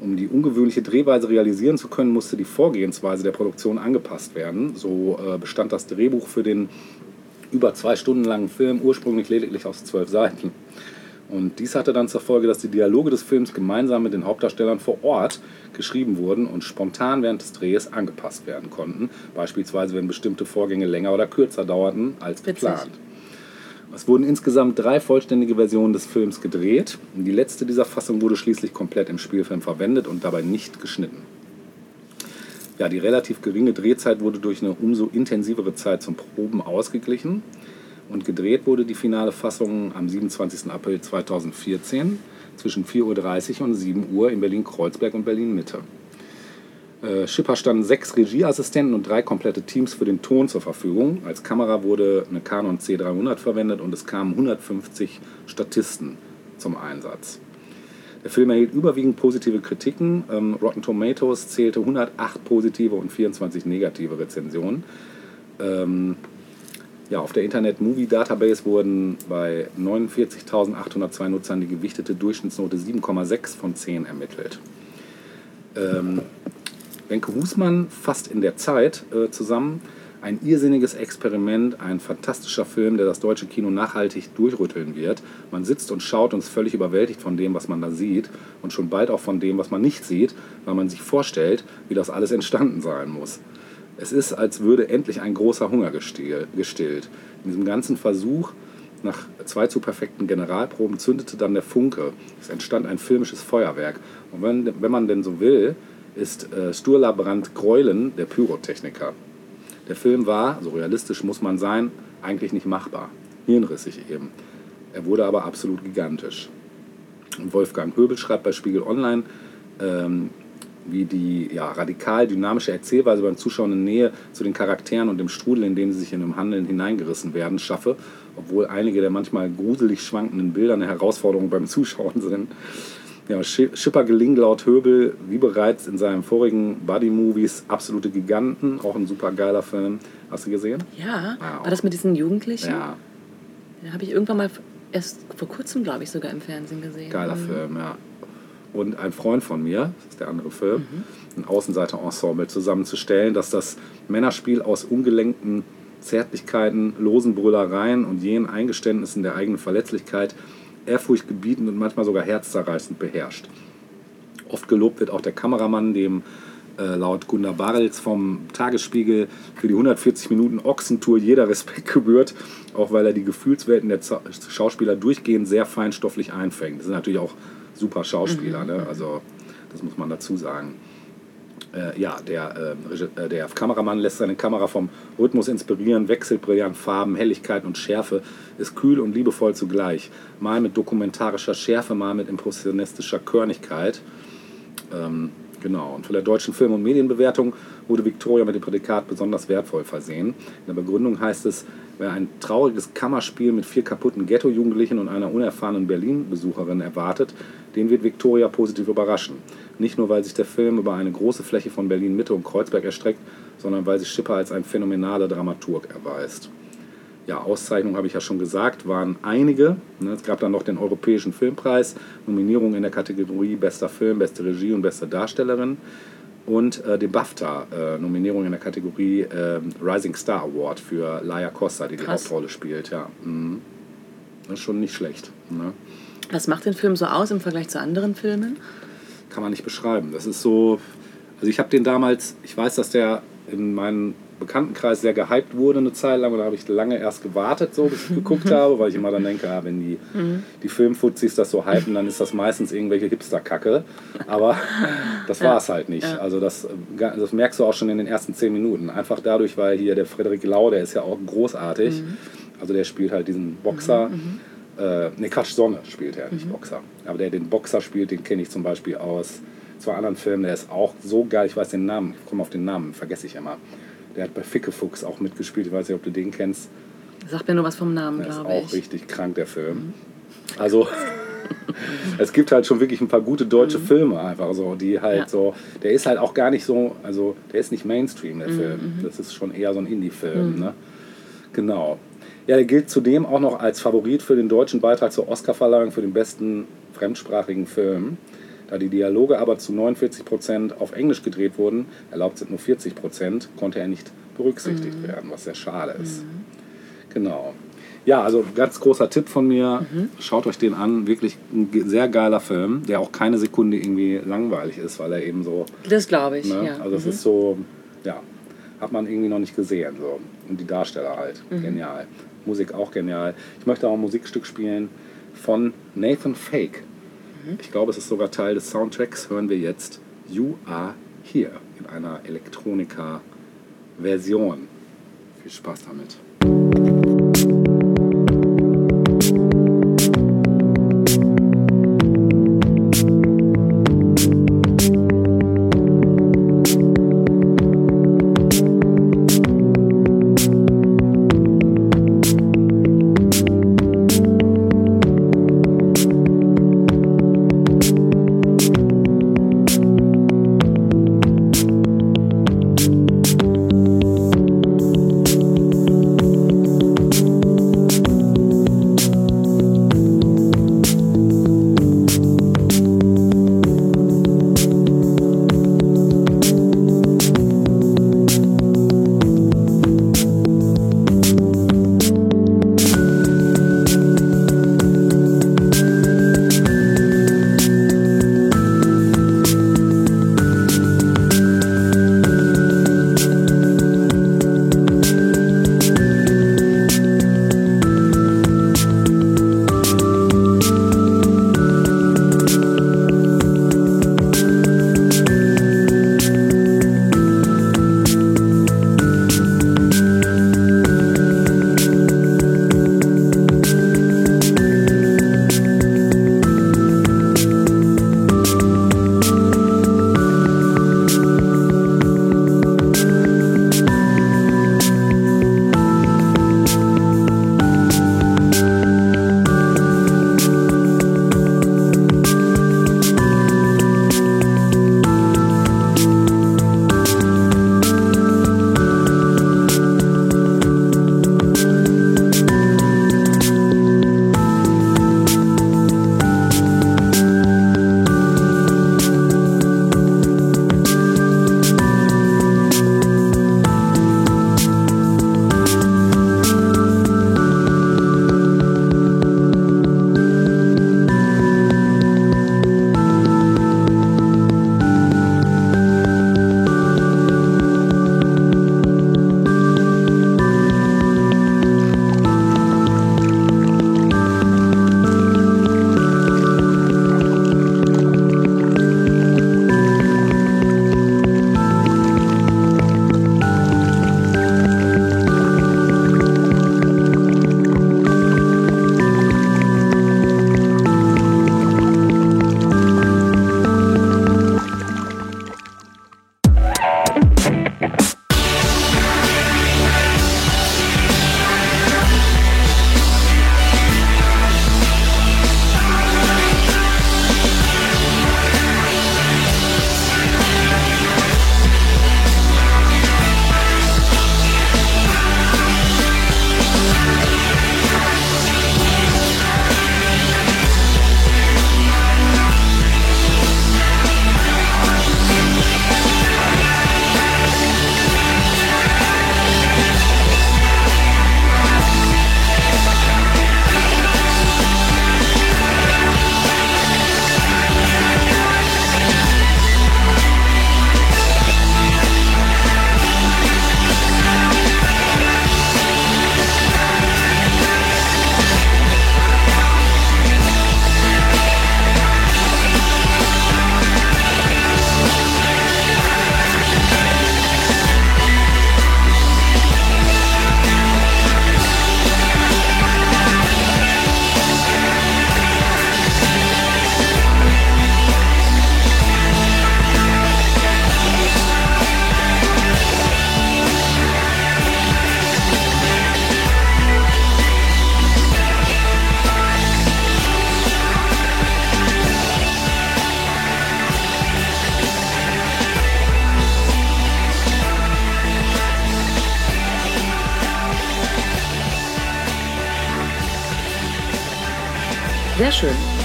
um die ungewöhnliche Drehweise realisieren zu können, musste die Vorgehensweise der Produktion angepasst werden. So äh, bestand das Drehbuch für den über zwei Stunden langen Film ursprünglich lediglich aus zwölf Seiten. Und dies hatte dann zur Folge, dass die Dialoge des Films gemeinsam mit den Hauptdarstellern vor Ort geschrieben wurden und spontan während des Drehs angepasst werden konnten. Beispielsweise, wenn bestimmte Vorgänge länger oder kürzer dauerten als Witzig. geplant. Es wurden insgesamt drei vollständige Versionen des Films gedreht. Die letzte dieser Fassung wurde schließlich komplett im Spielfilm verwendet und dabei nicht geschnitten. Ja, die relativ geringe Drehzeit wurde durch eine umso intensivere Zeit zum Proben ausgeglichen. Und gedreht wurde die finale Fassung am 27. April 2014 zwischen 4.30 Uhr und 7 Uhr in Berlin-Kreuzberg und Berlin-Mitte. Äh, Schipper standen sechs Regieassistenten und drei komplette Teams für den Ton zur Verfügung. Als Kamera wurde eine Canon C300 verwendet und es kamen 150 Statisten zum Einsatz. Der Film erhielt überwiegend positive Kritiken. Ähm, Rotten Tomatoes zählte 108 positive und 24 negative Rezensionen. Ähm, Ja, auf der Internet Movie Database wurden bei 49.802 Nutzern die gewichtete Durchschnittsnote 7,6 von 10 ermittelt. Ähm, Wenke Husmann fasst in der Zeit äh, zusammen ein irrsinniges Experiment, ein fantastischer Film, der das deutsche Kino nachhaltig durchrütteln wird. Man sitzt und schaut und ist völlig überwältigt von dem, was man da sieht und schon bald auch von dem, was man nicht sieht, weil man sich vorstellt, wie das alles entstanden sein muss. Es ist, als würde endlich ein großer Hunger gestill- gestillt. In diesem ganzen Versuch, nach zwei zu perfekten Generalproben, zündete dann der Funke. Es entstand ein filmisches Feuerwerk. Und wenn, wenn man denn so will, ist äh, Sturla Greulen der Pyrotechniker. Der Film war, so realistisch muss man sein, eigentlich nicht machbar. Hirnrissig eben. Er wurde aber absolut gigantisch. Wolfgang Höbel schreibt bei Spiegel Online, ähm, wie die ja, radikal dynamische Erzählweise beim Zuschauer eine Nähe zu den Charakteren und dem Strudel, in dem sie sich in dem Handeln hineingerissen werden, schaffe, obwohl einige der manchmal gruselig schwankenden Bilder eine Herausforderung beim Zuschauen sind. Ja, Schi- Schipper gelingen laut Höbel, wie bereits in seinen vorigen Buddy-Movies, absolute Giganten. Auch ein super geiler Film. Hast du gesehen? Ja, Ja. war das mit diesen Jugendlichen? Ja, Den habe ich irgendwann mal erst vor kurzem, glaube ich, sogar im Fernsehen gesehen. geiler Mhm. Film, ja. Und ein Freund von mir, das ist der andere Film, ein Außenseiter-Ensemble zusammenzustellen, dass das Männerspiel aus ungelenkten Zärtlichkeiten, losen Brüllereien und jenen Eingeständnissen der eigenen Verletzlichkeit ehrfurchtgebietend und manchmal sogar herzzerreißend beherrscht. Oft gelobt wird auch der Kameramann, dem äh, laut Gunda Barels vom Tagesspiegel für die 140 Minuten Ochsentour jeder Respekt gebührt, auch weil er die Gefühlswelten der Schauspieler durchgehend sehr feinstofflich einfängt. Das sind natürlich auch super Schauspieler, ne? also das muss man dazu sagen. Äh, ja, der, äh, Regi- äh, der Kameramann lässt seine Kamera vom Rhythmus inspirieren, wechselt brillant Farben, Helligkeit und Schärfe, ist kühl und liebevoll zugleich. Mal mit dokumentarischer Schärfe, mal mit impressionistischer Körnigkeit. Ähm, genau. Und von der deutschen Film- und Medienbewertung wurde Victoria mit dem Prädikat besonders wertvoll versehen. In der Begründung heißt es, ein trauriges Kammerspiel mit vier kaputten Ghetto-Jugendlichen und einer unerfahrenen Berlin-Besucherin erwartet, den wird Victoria positiv überraschen. Nicht nur, weil sich der Film über eine große Fläche von Berlin-Mitte und Kreuzberg erstreckt, sondern weil sich Schipper als ein phänomenaler Dramaturg erweist. Ja, Auszeichnungen habe ich ja schon gesagt, waren einige. Ne, Es gab dann noch den Europäischen Filmpreis, Nominierungen in der Kategorie Bester Film, Beste Regie und Beste Darstellerin und äh, den BAFTA, äh, Nominierung in der Kategorie äh, Rising Star Award für Laia Costa, die die Krass. Hauptrolle spielt. Ja, mhm. Das ist schon nicht schlecht. Ne? Was macht den Film so aus im Vergleich zu anderen Filmen? kann man nicht beschreiben. Das ist so, also ich habe den damals, ich weiß, dass der in meinem Bekanntenkreis sehr gehypt wurde eine Zeit lang und da habe ich lange erst gewartet, so bis ich geguckt habe, weil ich immer dann denke, ja, wenn die, die Filmfuzis das so hypen, dann ist das meistens irgendwelche Hipster-Kacke. Aber das war es halt nicht. Also das, das merkst du auch schon in den ersten zehn Minuten. Einfach dadurch, weil hier der Frederik Lau, der ist ja auch großartig. Also der spielt halt diesen Boxer. Äh, ne, Quatsch, Sonne spielt er, nicht Boxer. Aber der den Boxer spielt, den kenne ich zum Beispiel aus zwei anderen Filmen. Der ist auch so geil, ich weiß den Namen, ich komme auf den Namen, vergesse ich immer. Der hat bei Fickefuchs auch mitgespielt, ich weiß nicht, ob du den kennst. Sagt mir nur was vom Namen, Der ist glaube auch ich. richtig krank, der Film. Also, es gibt halt schon wirklich ein paar gute deutsche Filme einfach so, die halt Mhm. Ja. so, der ist halt auch gar nicht so, also der ist nicht Mainstream, Mhm, der Film. Das ist schon eher so ein Indie-Film, ne? Genau. Ja, der gilt zudem auch noch als Favorit für den deutschen Beitrag zur Oscarverleihung für den besten fremdsprachigen Film. Da die Dialoge aber zu 49% auf Englisch gedreht wurden, erlaubt sind nur 40%, konnte er nicht berücksichtigt Mhm. werden, was sehr schade ist. Genau. Ja, also ganz großer Tipp von mir. Mhm. Schaut euch den an. Wirklich ein sehr geiler Film, der auch keine Sekunde irgendwie langweilig ist, weil er eben so. Das glaube ich, Ne? ja. Also es Mhm. ist so, ja, hat man irgendwie noch nicht gesehen. So. Und die Darsteller halt. Mhm. Genial. Musik auch genial. Ich möchte auch ein Musikstück spielen von Nathan Fake. Ich glaube, es ist sogar Teil des Soundtracks. Hören wir jetzt You Are Here in einer Elektronika-Version. Viel Spaß damit.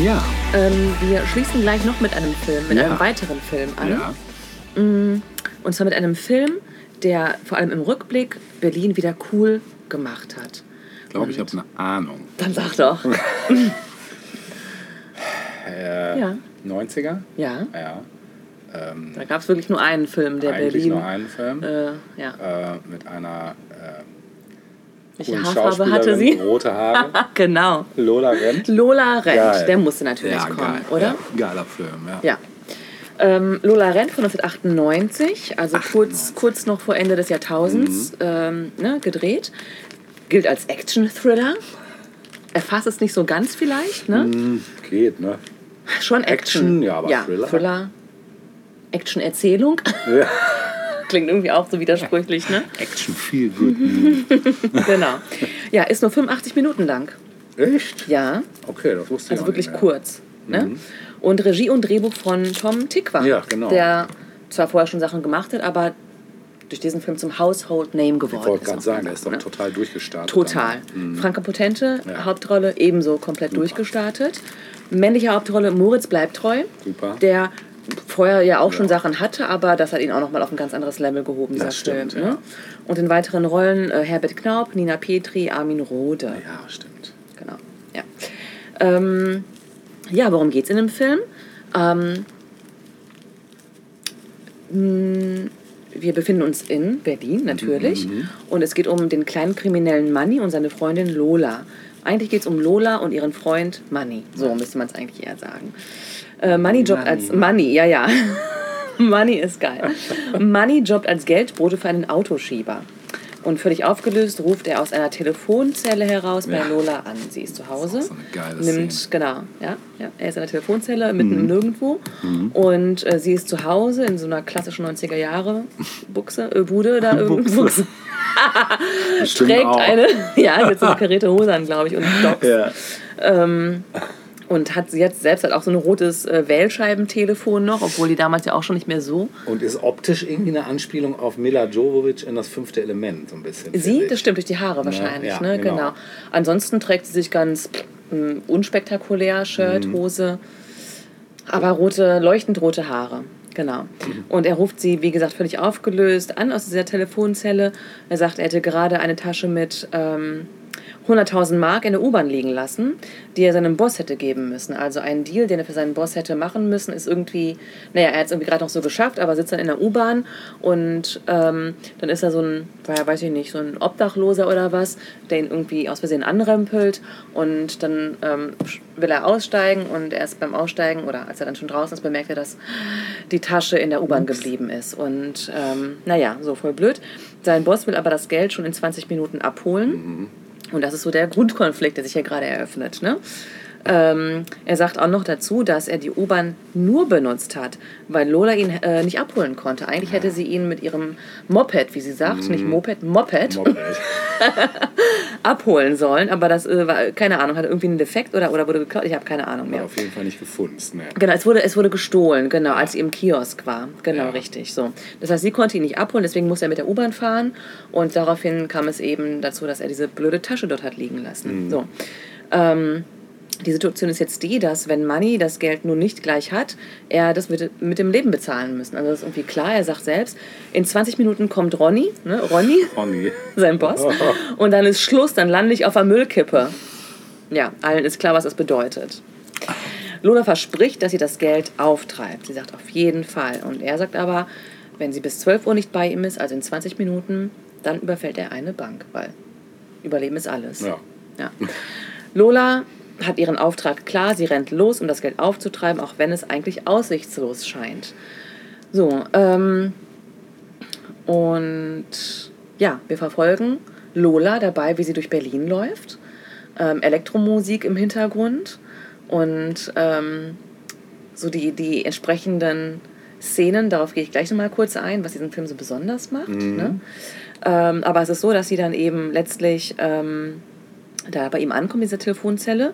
Ja. Ähm, wir schließen gleich noch mit einem Film, mit Ja. einem weiteren Film an. Ja. Und zwar mit einem Film, der vor allem im Rückblick Berlin wieder cool gemacht hat. Ich glaube, ich habe eine Ahnung. Dann sag doch. Äh, Ja. 90er? Ja, Ja. Ähm, da gab es wirklich nur einen Film, der Berlin. nur einen Film. Äh, ja. Äh, mit einer äh, Welche Haarfarbe hatte sie? Rote Haare. genau. Lola Rent. Lola Rent, Geil. der musste natürlich Ja, kommen, geil. oder? Ja, geiler Film, ja. Ja. Ähm, Lola Rent von 1998, also kurz, kurz noch vor Ende des Jahrtausends Mhm. ähm, ne, gedreht. Gilt als Action-Thriller. Erfasst es nicht so ganz vielleicht, ne? Hm, Geht, ne? Schon Action. Action, ja, aber ja, Thriller. Thriller. Action-Erzählung. Ja. Klingt irgendwie auch so widersprüchlich, ne? Action viel gut. genau. Ja, ist nur 85 Minuten lang. Echt? Ja, Okay, das wusste ich also wirklich kurz. Ne? Und Regie und Drehbuch von Tom Tickwer. Ja, genau. Der zwar vorher schon Sachen gemacht hat, aber durch diesen Film zum Household Name geworden Ich wollte gerade sagen, der ist doch ne? total durchgestartet. Total. Mhm. Franka Potente, Ja. Hauptrolle, ebenso komplett durchgestartet. Männliche Hauptrolle Moritz bleibt treu. Super. Der vorher ja auch schon Sachen hatte, aber das hat ihn auch nochmal auf ein ganz anderes Level gehoben, dieser Das stimmt, Film. ja. Ne? Und in weiteren Rollen äh, Herbert Knaub, Nina Petri, Armin Rohde. Ja, stimmt. Genau. Ja, ähm, ja worum geht's in dem Film? Ähm, mh, wir befinden uns in Berlin natürlich und es geht um den kleinen kriminellen Manni und seine Freundin Lola. Eigentlich geht es um Lola und ihren Freund Manni. So müsste man es eigentlich eher sagen. Äh, Manni jobbt als Manni, ja, ja. Manni ist geil. Manni jobbt als Geldbote für einen Autoschieber. Und völlig aufgelöst ruft er aus einer Telefonzelle heraus bei Ja. Lola an. Sie ist zu Hause. so eine geile nimmt, Szene. genau, ja, ja. Er ist in der Telefonzelle, mitten Mhm. im Nirgendwo. Und äh, sie ist zu Hause in so einer klassischen 90er Jahre Buchse, äh, Bude da. Bestimmt Trägt auch. eine, ja, jetzt so eine karierte Hose an, glaube ich, und Docs. Ja. Und hat sie jetzt selbst halt auch so ein rotes äh, Wählscheibentelefon noch, obwohl die damals ja auch schon nicht mehr so. Und ist optisch irgendwie eine Anspielung auf Mila Jovovich in das fünfte Element, so ein bisschen. Sie, das stimmt, durch die Haare wahrscheinlich, ja, ne? genau. Genau. Ansonsten trägt sie sich ganz mm, unspektakulär, Shirt, Mhm. Hose, aber rote, leuchtend rote Haare. Genau. Mhm. Und er ruft sie, wie gesagt, völlig aufgelöst an aus dieser Telefonzelle. Er sagt, er hätte gerade eine Tasche mit ähm, 100.000 Mark in der U-Bahn liegen lassen, die er seinem Boss hätte geben müssen. Also ein Deal, den er für seinen Boss hätte machen müssen, ist irgendwie, naja, er hat es irgendwie gerade noch so geschafft, aber sitzt dann in der U-Bahn und ähm, dann ist er so ein, weiß ich nicht, so ein Obdachloser oder was, der ihn irgendwie aus Versehen anrempelt und dann ähm, will er aussteigen und erst beim Aussteigen oder als er dann schon draußen ist, bemerkt er, dass die Tasche in der U-Bahn geblieben ist. Und ähm, naja, so voll blöd. Sein Boss will aber das Geld schon in 20 Minuten abholen. Und das ist so der Grundkonflikt, der sich hier gerade eröffnet. Ne? Ähm, er sagt auch noch dazu, dass er die U-Bahn nur benutzt hat, weil Lola ihn äh, nicht abholen konnte. Eigentlich hätte sie ihn mit ihrem Moped, wie sie sagt, nicht Moped, Moped, Moped. abholen sollen. Aber das äh, war, keine Ahnung, hatte irgendwie einen Defekt oder, oder wurde geklaut. Ich habe keine Ahnung War mehr. auf jeden Fall nicht gefunden. Ne. Genau, es wurde, es wurde gestohlen, genau, als sie im Kiosk war. Genau, Ja. richtig. So. Das heißt, sie konnte ihn nicht abholen, deswegen musste er mit der U-Bahn fahren. Und daraufhin kam es eben dazu, dass er diese blöde Tasche dort hat liegen lassen. So. Ähm, die Situation ist jetzt die, dass wenn Money das Geld nun nicht gleich hat, er das mit, mit dem Leben bezahlen müssen. Also das ist irgendwie klar, er sagt selbst, in 20 Minuten kommt Ronny, ne, Ronny, Ronny. sein Boss, und dann ist Schluss, dann lande ich auf der Müllkippe. Ja, allen ist klar, was das bedeutet. Lola verspricht, dass sie das Geld auftreibt. Sie sagt auf jeden Fall. Und er sagt aber, wenn sie bis 12 Uhr nicht bei ihm ist, also in 20 Minuten, dann überfällt er eine Bank, weil Überleben ist alles. Ja. Ja. Lola hat ihren Auftrag klar, sie rennt los, um das Geld aufzutreiben, auch wenn es eigentlich aussichtslos scheint. So, ähm, und ja, wir verfolgen Lola dabei, wie sie durch Berlin läuft. Ähm, Elektromusik im Hintergrund und ähm, so die, die entsprechenden Szenen, darauf gehe ich gleich nochmal kurz ein, was diesen Film so besonders macht. Ne? Ähm, aber es ist so, dass sie dann eben letztlich da bei ihm ankommt, diese Telefonzelle,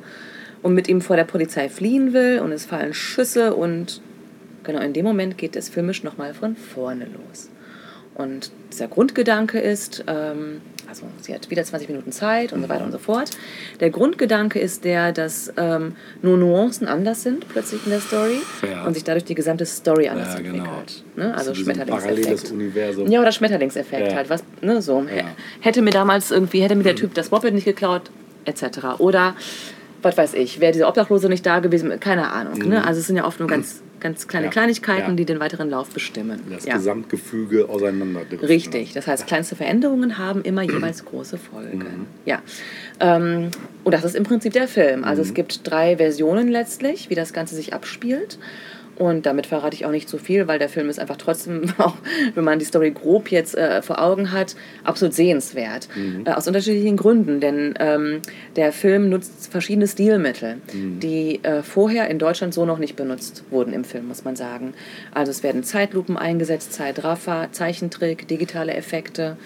und mit ihm vor der Polizei fliehen will und es fallen Schüsse und genau in dem Moment geht es filmisch nochmal von vorne los. Und dieser Grundgedanke ist, ähm, also sie hat wieder 20 Minuten Zeit und so weiter und so fort. Der Grundgedanke ist der, dass ähm, nur Nuancen anders sind plötzlich in der Story Ja. und sich dadurch die gesamte Story anders Ja, genau. entwickelt. Ne? Also so Schmetterlingseffekt. Universum. Ja, oder Schmetterlingseffekt Ja. halt. Was, ne, so. Mhm. Hätte mir damals irgendwie, hätte mir der Typ das Moped nicht geklaut, etc. Oder, was weiß ich, wäre dieser Obdachlose nicht da gewesen, keine Ahnung. Ne? Also es sind ja oft nur ganz, ganz kleine Mhm. Ja. Kleinigkeiten, Ja. die den weiteren Lauf bestimmen. Das ja. Gesamtgefüge auseinander. Richtig, das heißt, kleinste Veränderungen haben immer jeweils große Folgen. Ja. Ähm, und das ist im Prinzip der Film. Also es gibt drei Versionen letztlich, wie das Ganze sich abspielt. Und damit verrate ich auch nicht so viel, weil der Film ist einfach trotzdem, auch wenn man die Story grob jetzt äh, vor Augen hat, absolut sehenswert. Äh, aus unterschiedlichen Gründen, denn ähm, der Film nutzt verschiedene Stilmittel, die äh, vorher in Deutschland so noch nicht benutzt wurden im Film, muss man sagen. Also es werden Zeitlupen eingesetzt, Zeitraffer, Zeichentrick, digitale Effekte.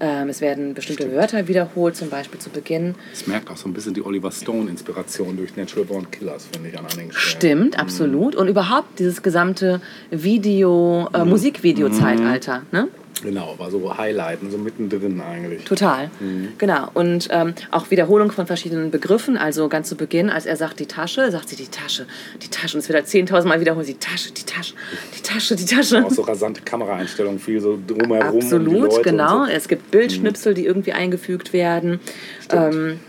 Ähm, es werden bestimmte Wörter wiederholt, zum Beispiel zu Beginn. Es merkt auch so ein bisschen die Oliver Stone-Inspiration durch Natural Born Killers, finde ich an einigen Stellen. Stimmt, absolut. Und überhaupt dieses gesamte Video, äh, Musikvideo-Zeitalter. Ne? Genau, war so Highlighten, so mittendrin eigentlich. Total. Genau. Und ähm, auch Wiederholung von verschiedenen Begriffen. Also ganz zu Beginn, als er sagt die Tasche, sagt sie die Tasche, die Tasche. Und es wird halt 10.000 Mal wiederholt, die Tasche, die Tasche, die Tasche, die Tasche. Auch so rasante Kameraeinstellungen, viel so drumherum. um Absolut, genau. So. Es gibt Bildschnipsel, die irgendwie eingefügt werden. Ähm,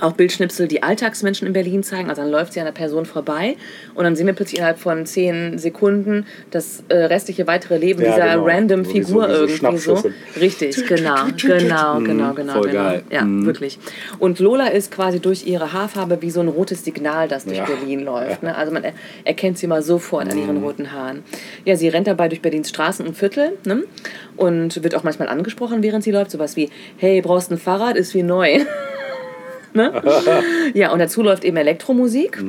auch Bildschnipsel, die Alltagsmenschen in Berlin zeigen. Also dann läuft sie an einer Person vorbei und dann sehen wir plötzlich innerhalb von zehn Sekunden das äh, restliche weitere Leben Ja, dieser genau. random So so Figur diese irgendwie so. Richtig, genau, genau, genau, genau. voll genau. geil. Ja, Mhm. wirklich. Und Lola ist quasi durch ihre Haarfarbe wie so ein rotes Signal, das durch Ja. Berlin läuft. Ne? Also man er erkennt sie mal sofort an ihren roten Haaren. Ja, sie rennt dabei durch Berlins Straßen und Viertel ne? und wird auch manchmal angesprochen, während sie läuft. Sowas wie, hey, brauchst ein Fahrrad? Ist wie neu. Ne? Ja, und dazu läuft eben Elektromusik.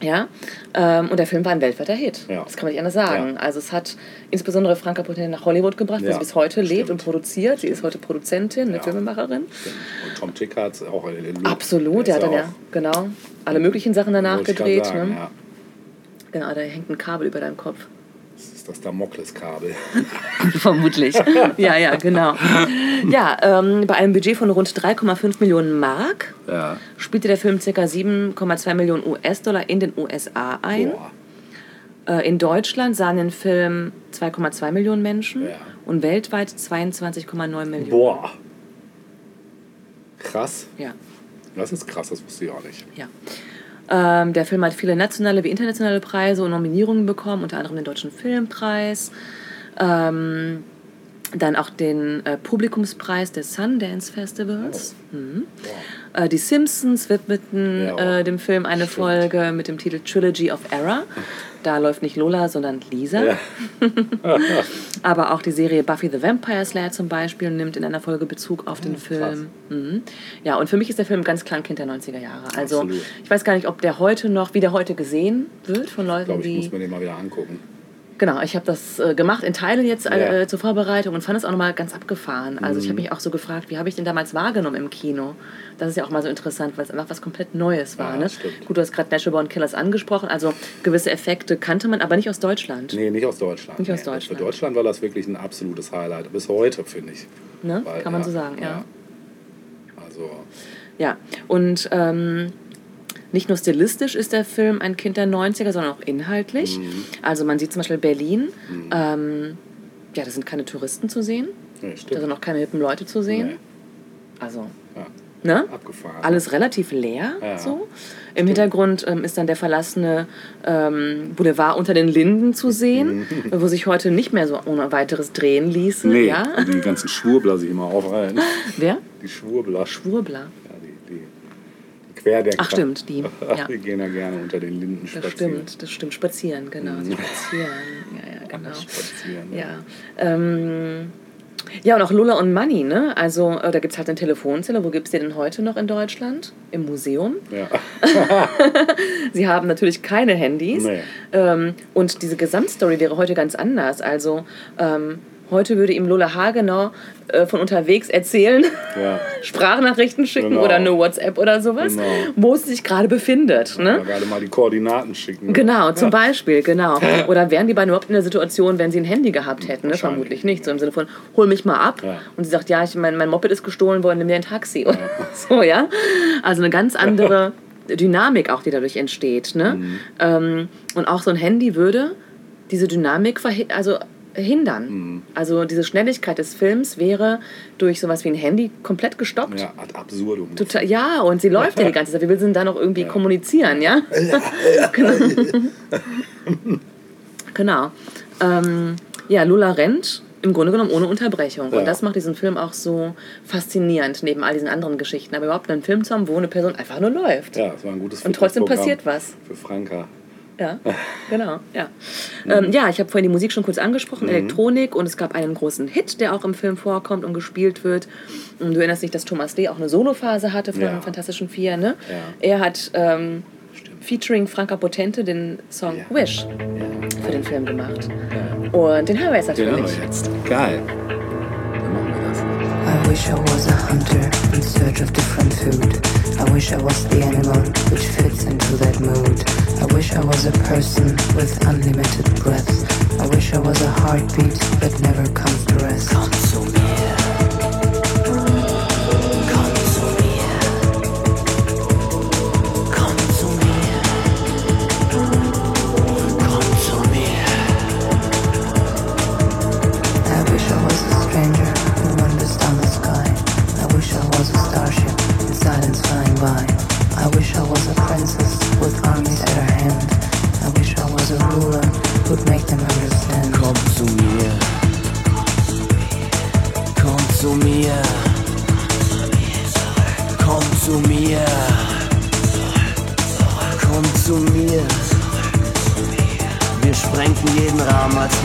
Ja, ähm, und der Film war ein weltweiter Hit. Ja. Das kann man nicht anders sagen. Ja. Also es hat insbesondere Franka Potente nach Hollywood gebracht, wo Ja, sie bis heute lebt stimmt. und produziert. Sie ist heute Produzentin, eine. Filmemacherin. Und Tom Tick hat auch Absolut, der hat dann ja, genau, alle möglichen Sachen danach gedreht. ne? Ja. Genau, da hängt ein Kabel über deinem Kopf. Das ist das Damokleskabel. Vermutlich. ja, ja, genau. Ja, ähm, bei einem Budget von rund 3,5 Millionen Mark Ja. spielte der Film ca. 7,2 Millionen US-Dollar in den USA ein. Boah. Äh, in Deutschland sahen den Film 2,2 Millionen Menschen Ja. und weltweit 22,9 Millionen. Boah. Krass. Ja, Das ist krass, das wusste ich auch nicht. ja. Ähm, der Film hat viele nationale wie internationale Preise und Nominierungen bekommen, unter anderem den Deutschen Filmpreis. Ähm, dann auch den äh, Publikumspreis des Sundance Festivals. Mhm. Äh, die Simpsons widmeten Ja. äh, dem Film eine Folge mit dem Titel Trilogy of Error. Da läuft nicht Lola, sondern Lisa. Ja. Aber auch die Serie Buffy the Vampire Slayer zum Beispiel nimmt in einer Folge Bezug auf den Film. Mhm. Ja, und für mich ist der Film ganz klar ein Kind der 90er Jahre. Also Absolut. ich weiß gar nicht, ob der heute noch, wie der heute gesehen wird von Ich Leuten, glaube, ich die... muss mir den mal wieder angucken. Genau, ich habe das äh, gemacht in Teilen jetzt Ja. äh, zur Vorbereitung und fand es auch nochmal ganz abgefahren. Also ich habe mich auch so gefragt, wie habe ich den damals wahrgenommen im Kino? Das ist ja auch mal so interessant, weil es einfach was komplett Neues war. Ja, ne? stimmt. Gut, du hast gerade Natural Born Killers angesprochen, also gewisse Effekte kannte man, aber nicht aus Deutschland. Nee, nicht aus Deutschland. Nicht aus nee. Deutschland. Für Deutschland war das wirklich ein absolutes Highlight. Bis heute, finde ich. Ne? Weil, Kann man so sagen, ja. Also, Ja, und ähm, nicht nur stilistisch ist der Film ein Kind der 90er, sondern auch inhaltlich. Mhm. Also man sieht zum Beispiel Berlin. Ähm, ja, da sind keine Touristen zu sehen. nee, Da stimmt. sind auch keine hippen Leute zu sehen. Nee. Also, Ja. ne? Abgefahren. Alles relativ leer. Ja. So. Im Hintergrund ähm, ist dann der verlassene ähm, Boulevard unter den Linden zu sehen, wo sich heute nicht mehr so ohne weiteres drehen ließe. Mhm. Nee, Ja? die ganzen Schwurbler sich immer aufhalten. Wer? Die Schwurbler. Schwurbler. Ja, die, die, die Querdenker. Ach, stimmt, die, ja. die gehen ja gerne unter den Linden Das spazieren. stimmt, das stimmt. Spazieren, genau. Spazieren. Ja, ja, genau. Spazieren. Ja. Ähm, ja, und auch Lola und Money, ne? Also, äh, da gibt es halt eine Telefonzelle. Wo gibt es die denn heute noch in Deutschland? Im Museum. Ja. Sie haben natürlich keine Handys. Nee. Ähm, und diese Gesamtstory wäre heute ganz anders. Also, ähm, Heute würde ihm Lola Hagenau äh, von unterwegs erzählen, Ja. Sprachnachrichten schicken Genau. oder eine WhatsApp oder sowas, Genau. wo sie sich gerade befindet. Ne? Gerade mal die Koordinaten schicken. Genau, zum Beispiel, genau. Oder wären die beiden überhaupt in der Situation, wenn sie ein Handy gehabt hätten? Ne? Vermutlich nicht. So im Sinne von, hol mich mal ab. Ja. Und sie sagt, ja, ich, mein, mein Moped ist gestohlen worden, nimm mir ein Taxi. Oder so, ja. Also eine ganz andere Dynamik auch, die dadurch entsteht. Ne? Mhm. Ähm, und auch so ein Handy würde diese Dynamik also hindern. Mhm. Also diese Schnelligkeit des Films wäre durch sowas wie ein Handy komplett gestoppt. Ja, ad absurdum. Total, ja, und sie läuft ja die ganze Zeit. Wie will sie denn da noch irgendwie kommunizieren, ja? genau. genau. Ähm, ja, Lula rennt im Grunde genommen ohne Unterbrechung. Ja. Und das macht diesen Film auch so faszinierend, neben all diesen anderen Geschichten. Aber überhaupt einen Film zu haben, wo eine Person einfach nur läuft. Ja, das war ein gutes Und trotzdem passiert was. Für Franka. Ja, genau. Ja, ähm, ja ich habe vorhin die Musik schon kurz angesprochen, Elektronik. Und es gab einen großen Hit, der auch im Film vorkommt und gespielt wird. Und du erinnerst dich, dass Thomas Lee auch eine Solophase hatte von Ja. den Fantastischen Vier. Ne? Ja. Er hat ähm, featuring Franka Potente den Song Ja. Wish für den Film gemacht. Und den hören wir jetzt Den haben natürlich. wir jetzt. Geil. Wish I was a hunter in search of different food. I wish I was the animal which fits into that mood. I wish I was a person with unlimited breath. I wish I was a heartbeat that never comes to rest. Komm zu mir.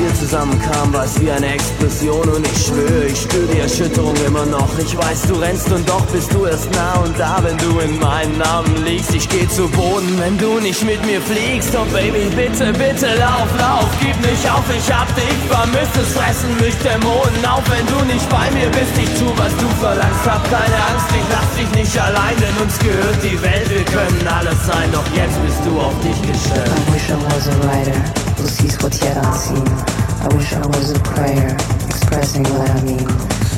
Wir zusammenkamen, war es wie eine Explosion und ich schwöre, ich spüre die Erschütterung immer noch. Ich weiß, du rennst und doch bist du erst nah und da, wenn du in meinen Armen liegst. Ich geh zu Boden, wenn du nicht mit mir fliegst. Oh Baby, bitte, bitte lauf, lauf, gib nicht auf, ich hab dich vermisst. Es fressen mich Dämonen auf, wenn du nicht bei mir bist. Ich tu, was du verlangst, hab keine Angst, ich lass dich nicht allein, denn uns gehört die Welt. Wir können alles sein, doch jetzt bist du auf dich gestellt. I wish I was a writer yet unseen. I wish I was a prayer expressing what I mean.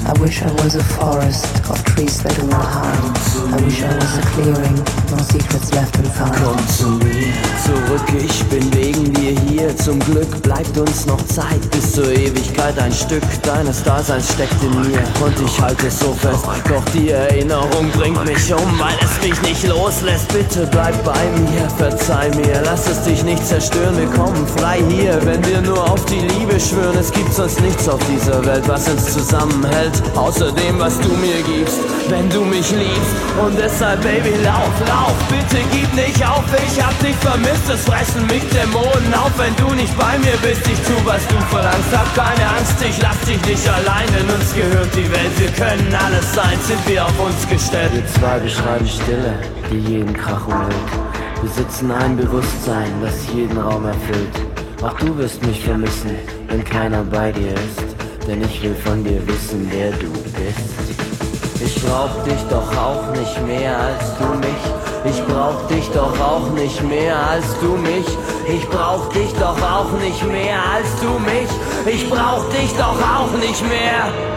I wish I was a forest of trees that do not harm. I wish I was a clearing, no secrets left unfound. Komm zu mir zurück, ich bin wegen dir hier. Zum Glück bleibt uns noch Zeit bis zur Ewigkeit. Ein Stück deines Daseins steckt in mir und ich halte es so fest. Doch die Erinnerung bringt mich um, weil es mich nicht loslässt. Bitte bleib bei mir, verzeih mir, lass es dich nicht zerstören. Wir kommen frei hier, wenn wir nur auf die Liebe schwören. Es gibt sonst nichts auf dieser Welt, was uns zusammenhält. Außer dem, was du mir gibst, wenn du mich liebst. Und deshalb, Baby, lauf, lauf, bitte gib nicht auf. Ich hab dich vermisst, es fressen mich Dämonen auf, wenn du nicht bei mir bist. Ich tu, was du verlangst, hab keine Angst, ich lass dich nicht allein, denn uns gehört die Welt. Wir können alles sein, sind wir auf uns gestellt. Wir zwei beschreiben Stille, die jeden Krach umhüllt. Besitzen ein Bewusstsein, das jeden Raum erfüllt. Auch du wirst mich vermissen, wenn keiner bei dir ist. Denn ich will von dir wissen, wer du bist. Ich brauch dich doch auch nicht mehr als du mich. Ich brauch dich doch auch nicht mehr als du mich. Ich brauch dich doch auch nicht mehr als du mich. Ich brauch dich doch auch nicht mehr.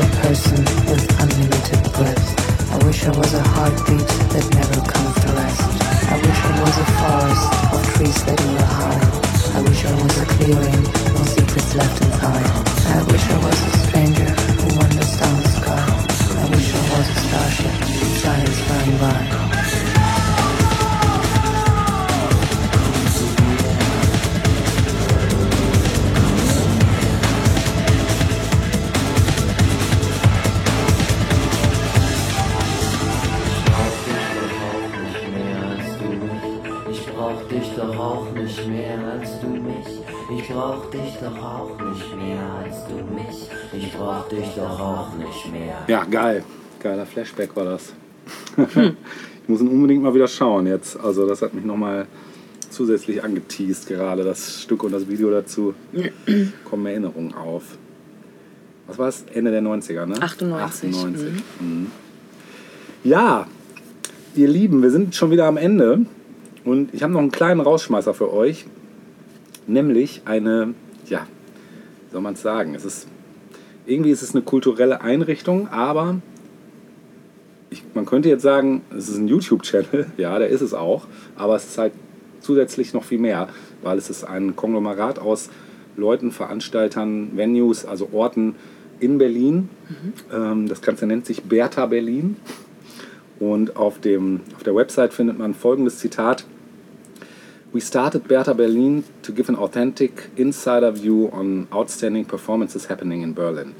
A person with unlimited breath. I wish I was a heartbeat Flashback war das. ich muss ihn unbedingt mal wieder schauen jetzt. Also das hat mich nochmal zusätzlich angeteased gerade, das Stück und das Video dazu. Kommen Erinnerungen auf. Was war es? Ende der 90er, ne? 98. 98. Mhm. Ja, ihr Lieben, wir sind schon wieder am Ende. Und ich habe noch einen kleinen Rausschmeißer für euch. Nämlich eine, ja, wie soll man es sagen? Es ist, irgendwie ist es eine kulturelle Einrichtung, aber ich, man könnte jetzt sagen, es ist ein YouTube-Channel, ja, der ist es auch, aber es ist halt zusätzlich noch viel mehr, weil es ist ein Konglomerat aus Leuten, Veranstaltern, Venues, also Orten in Berlin. Ähm, das Ganze nennt sich Bertha Berlin. Und auf, dem, auf der Website findet man folgendes Zitat. We started Bertha Berlin to give an authentic insider view on outstanding performances happening in Berlin.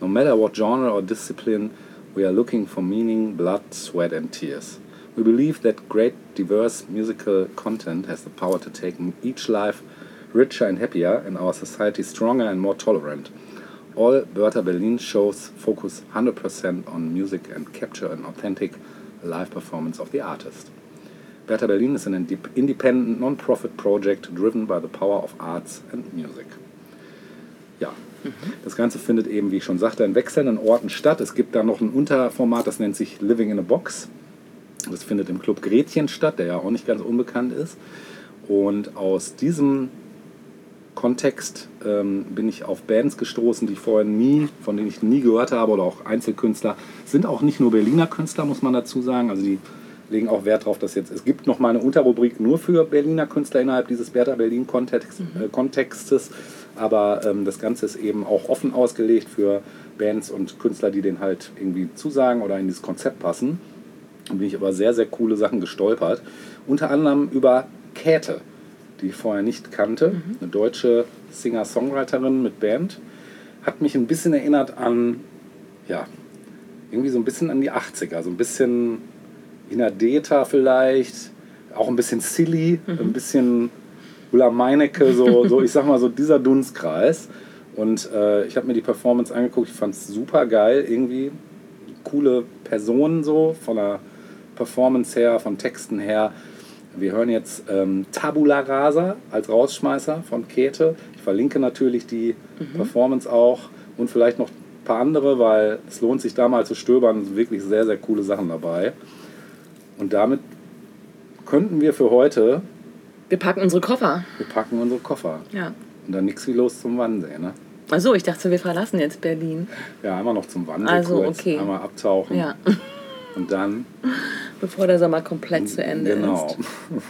No matter what genre or discipline, we are looking for meaning, blood, sweat, and tears. We believe that great, diverse musical content has the power to take each life richer and happier and our society stronger and more tolerant. All Bertha Berlin shows focus 100% on music and capture an authentic live performance of the artist. Bertha Berlin is an inde- independent non-profit project driven by the power of arts and music. Das Ganze findet eben, wie ich schon sagte, in wechselnden Orten statt. Es gibt da noch ein Unterformat, das nennt sich Living in a Box. Das findet im Club Gretchen statt, der ja auch nicht ganz unbekannt ist. Und aus diesem Kontext ähm, bin ich auf Bands gestoßen, die ich vorher nie, von denen ich nie gehört habe, oder auch Einzelkünstler. Sind auch nicht nur Berliner Künstler, muss man dazu sagen. Also die legen auch Wert darauf, dass jetzt es gibt noch mal eine Unterrubrik nur für Berliner Künstler innerhalb dieses Bertha Berlin Kontext, äh, Kontextes. Aber ähm, das Ganze ist eben auch offen ausgelegt für Bands und Künstler, die den halt irgendwie zusagen oder in dieses Konzept passen. Da bin ich über sehr, sehr coole Sachen gestolpert. Unter anderem über Käthe, die ich vorher nicht kannte. Eine deutsche Singer-Songwriterin mit Band. Hat mich ein bisschen erinnert an, ja, irgendwie so ein bisschen an die 80er. So ein bisschen Inadeta vielleicht. Auch ein bisschen silly, ein bisschen Ulla Meinecke, so, so ich sag mal so dieser Dunstkreis. Und äh, ich habe mir die Performance angeguckt, ich fand es super geil, irgendwie coole Personen so, von der Performance her, von Texten her. Wir hören jetzt ähm, Tabula Rasa als Rausschmeißer von Käthe. Ich verlinke natürlich die Performance auch und vielleicht noch ein paar andere, weil es lohnt sich da mal zu stöbern. Es sind wirklich sehr, sehr coole Sachen dabei. Und damit könnten wir für heute, Wir packen unsere Koffer. wir packen unsere Koffer. Ja. Und dann nichts wie los zum Wannsee, ne? Achso, ich dachte, wir verlassen jetzt Berlin. Ja, einmal noch zum Wannsee Also, kurz, okay. einmal abtauchen Ja. und dann Bevor der Sommer komplett zu Ende genau. ist.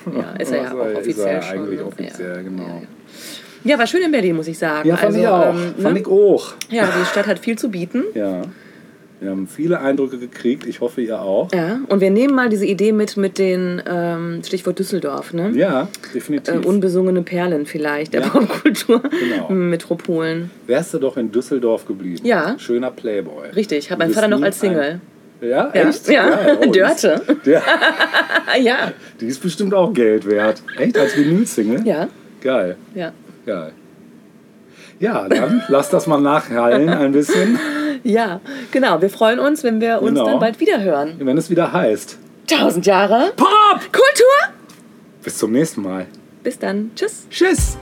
Ja, ist er ja auch ist offiziell er schon. eigentlich ne? offiziell, ja. genau. Ja, ja. ja, war schön in Berlin, muss ich sagen. Ja, fand also, ich auch. ähm, fand ne? ich auch. Ja, die Stadt hat viel zu bieten. Ja. Wir haben viele Eindrücke gekriegt. Ich hoffe, ihr auch. Ja, und wir nehmen mal diese Idee mit, mit den, ähm, Stichwort Düsseldorf, ne? Ja, definitiv. Äh, unbesungene Perlen vielleicht der Ja. Popkultur. Genau. Metropolen. Wärst du doch in Düsseldorf geblieben. Ja. Schöner Playboy. Richtig, hat mein Vater noch als Single. Ja, Ja, echt? ja. Geil. Oh, die ist- Dörte. Ja, ja. die ist bestimmt auch Geld wert. Echt? Als Vinyl-Single? Ja, Geil. ja. Geil. Ja, dann lass das mal nachhallen ein bisschen, Ja, genau. Wir freuen uns, wenn wir uns Genau. dann bald wieder hören. wenn es wieder heißt. Tausend Jahre Pop! Kultur! Bis zum nächsten Mal. Bis dann. Tschüss. Tschüss!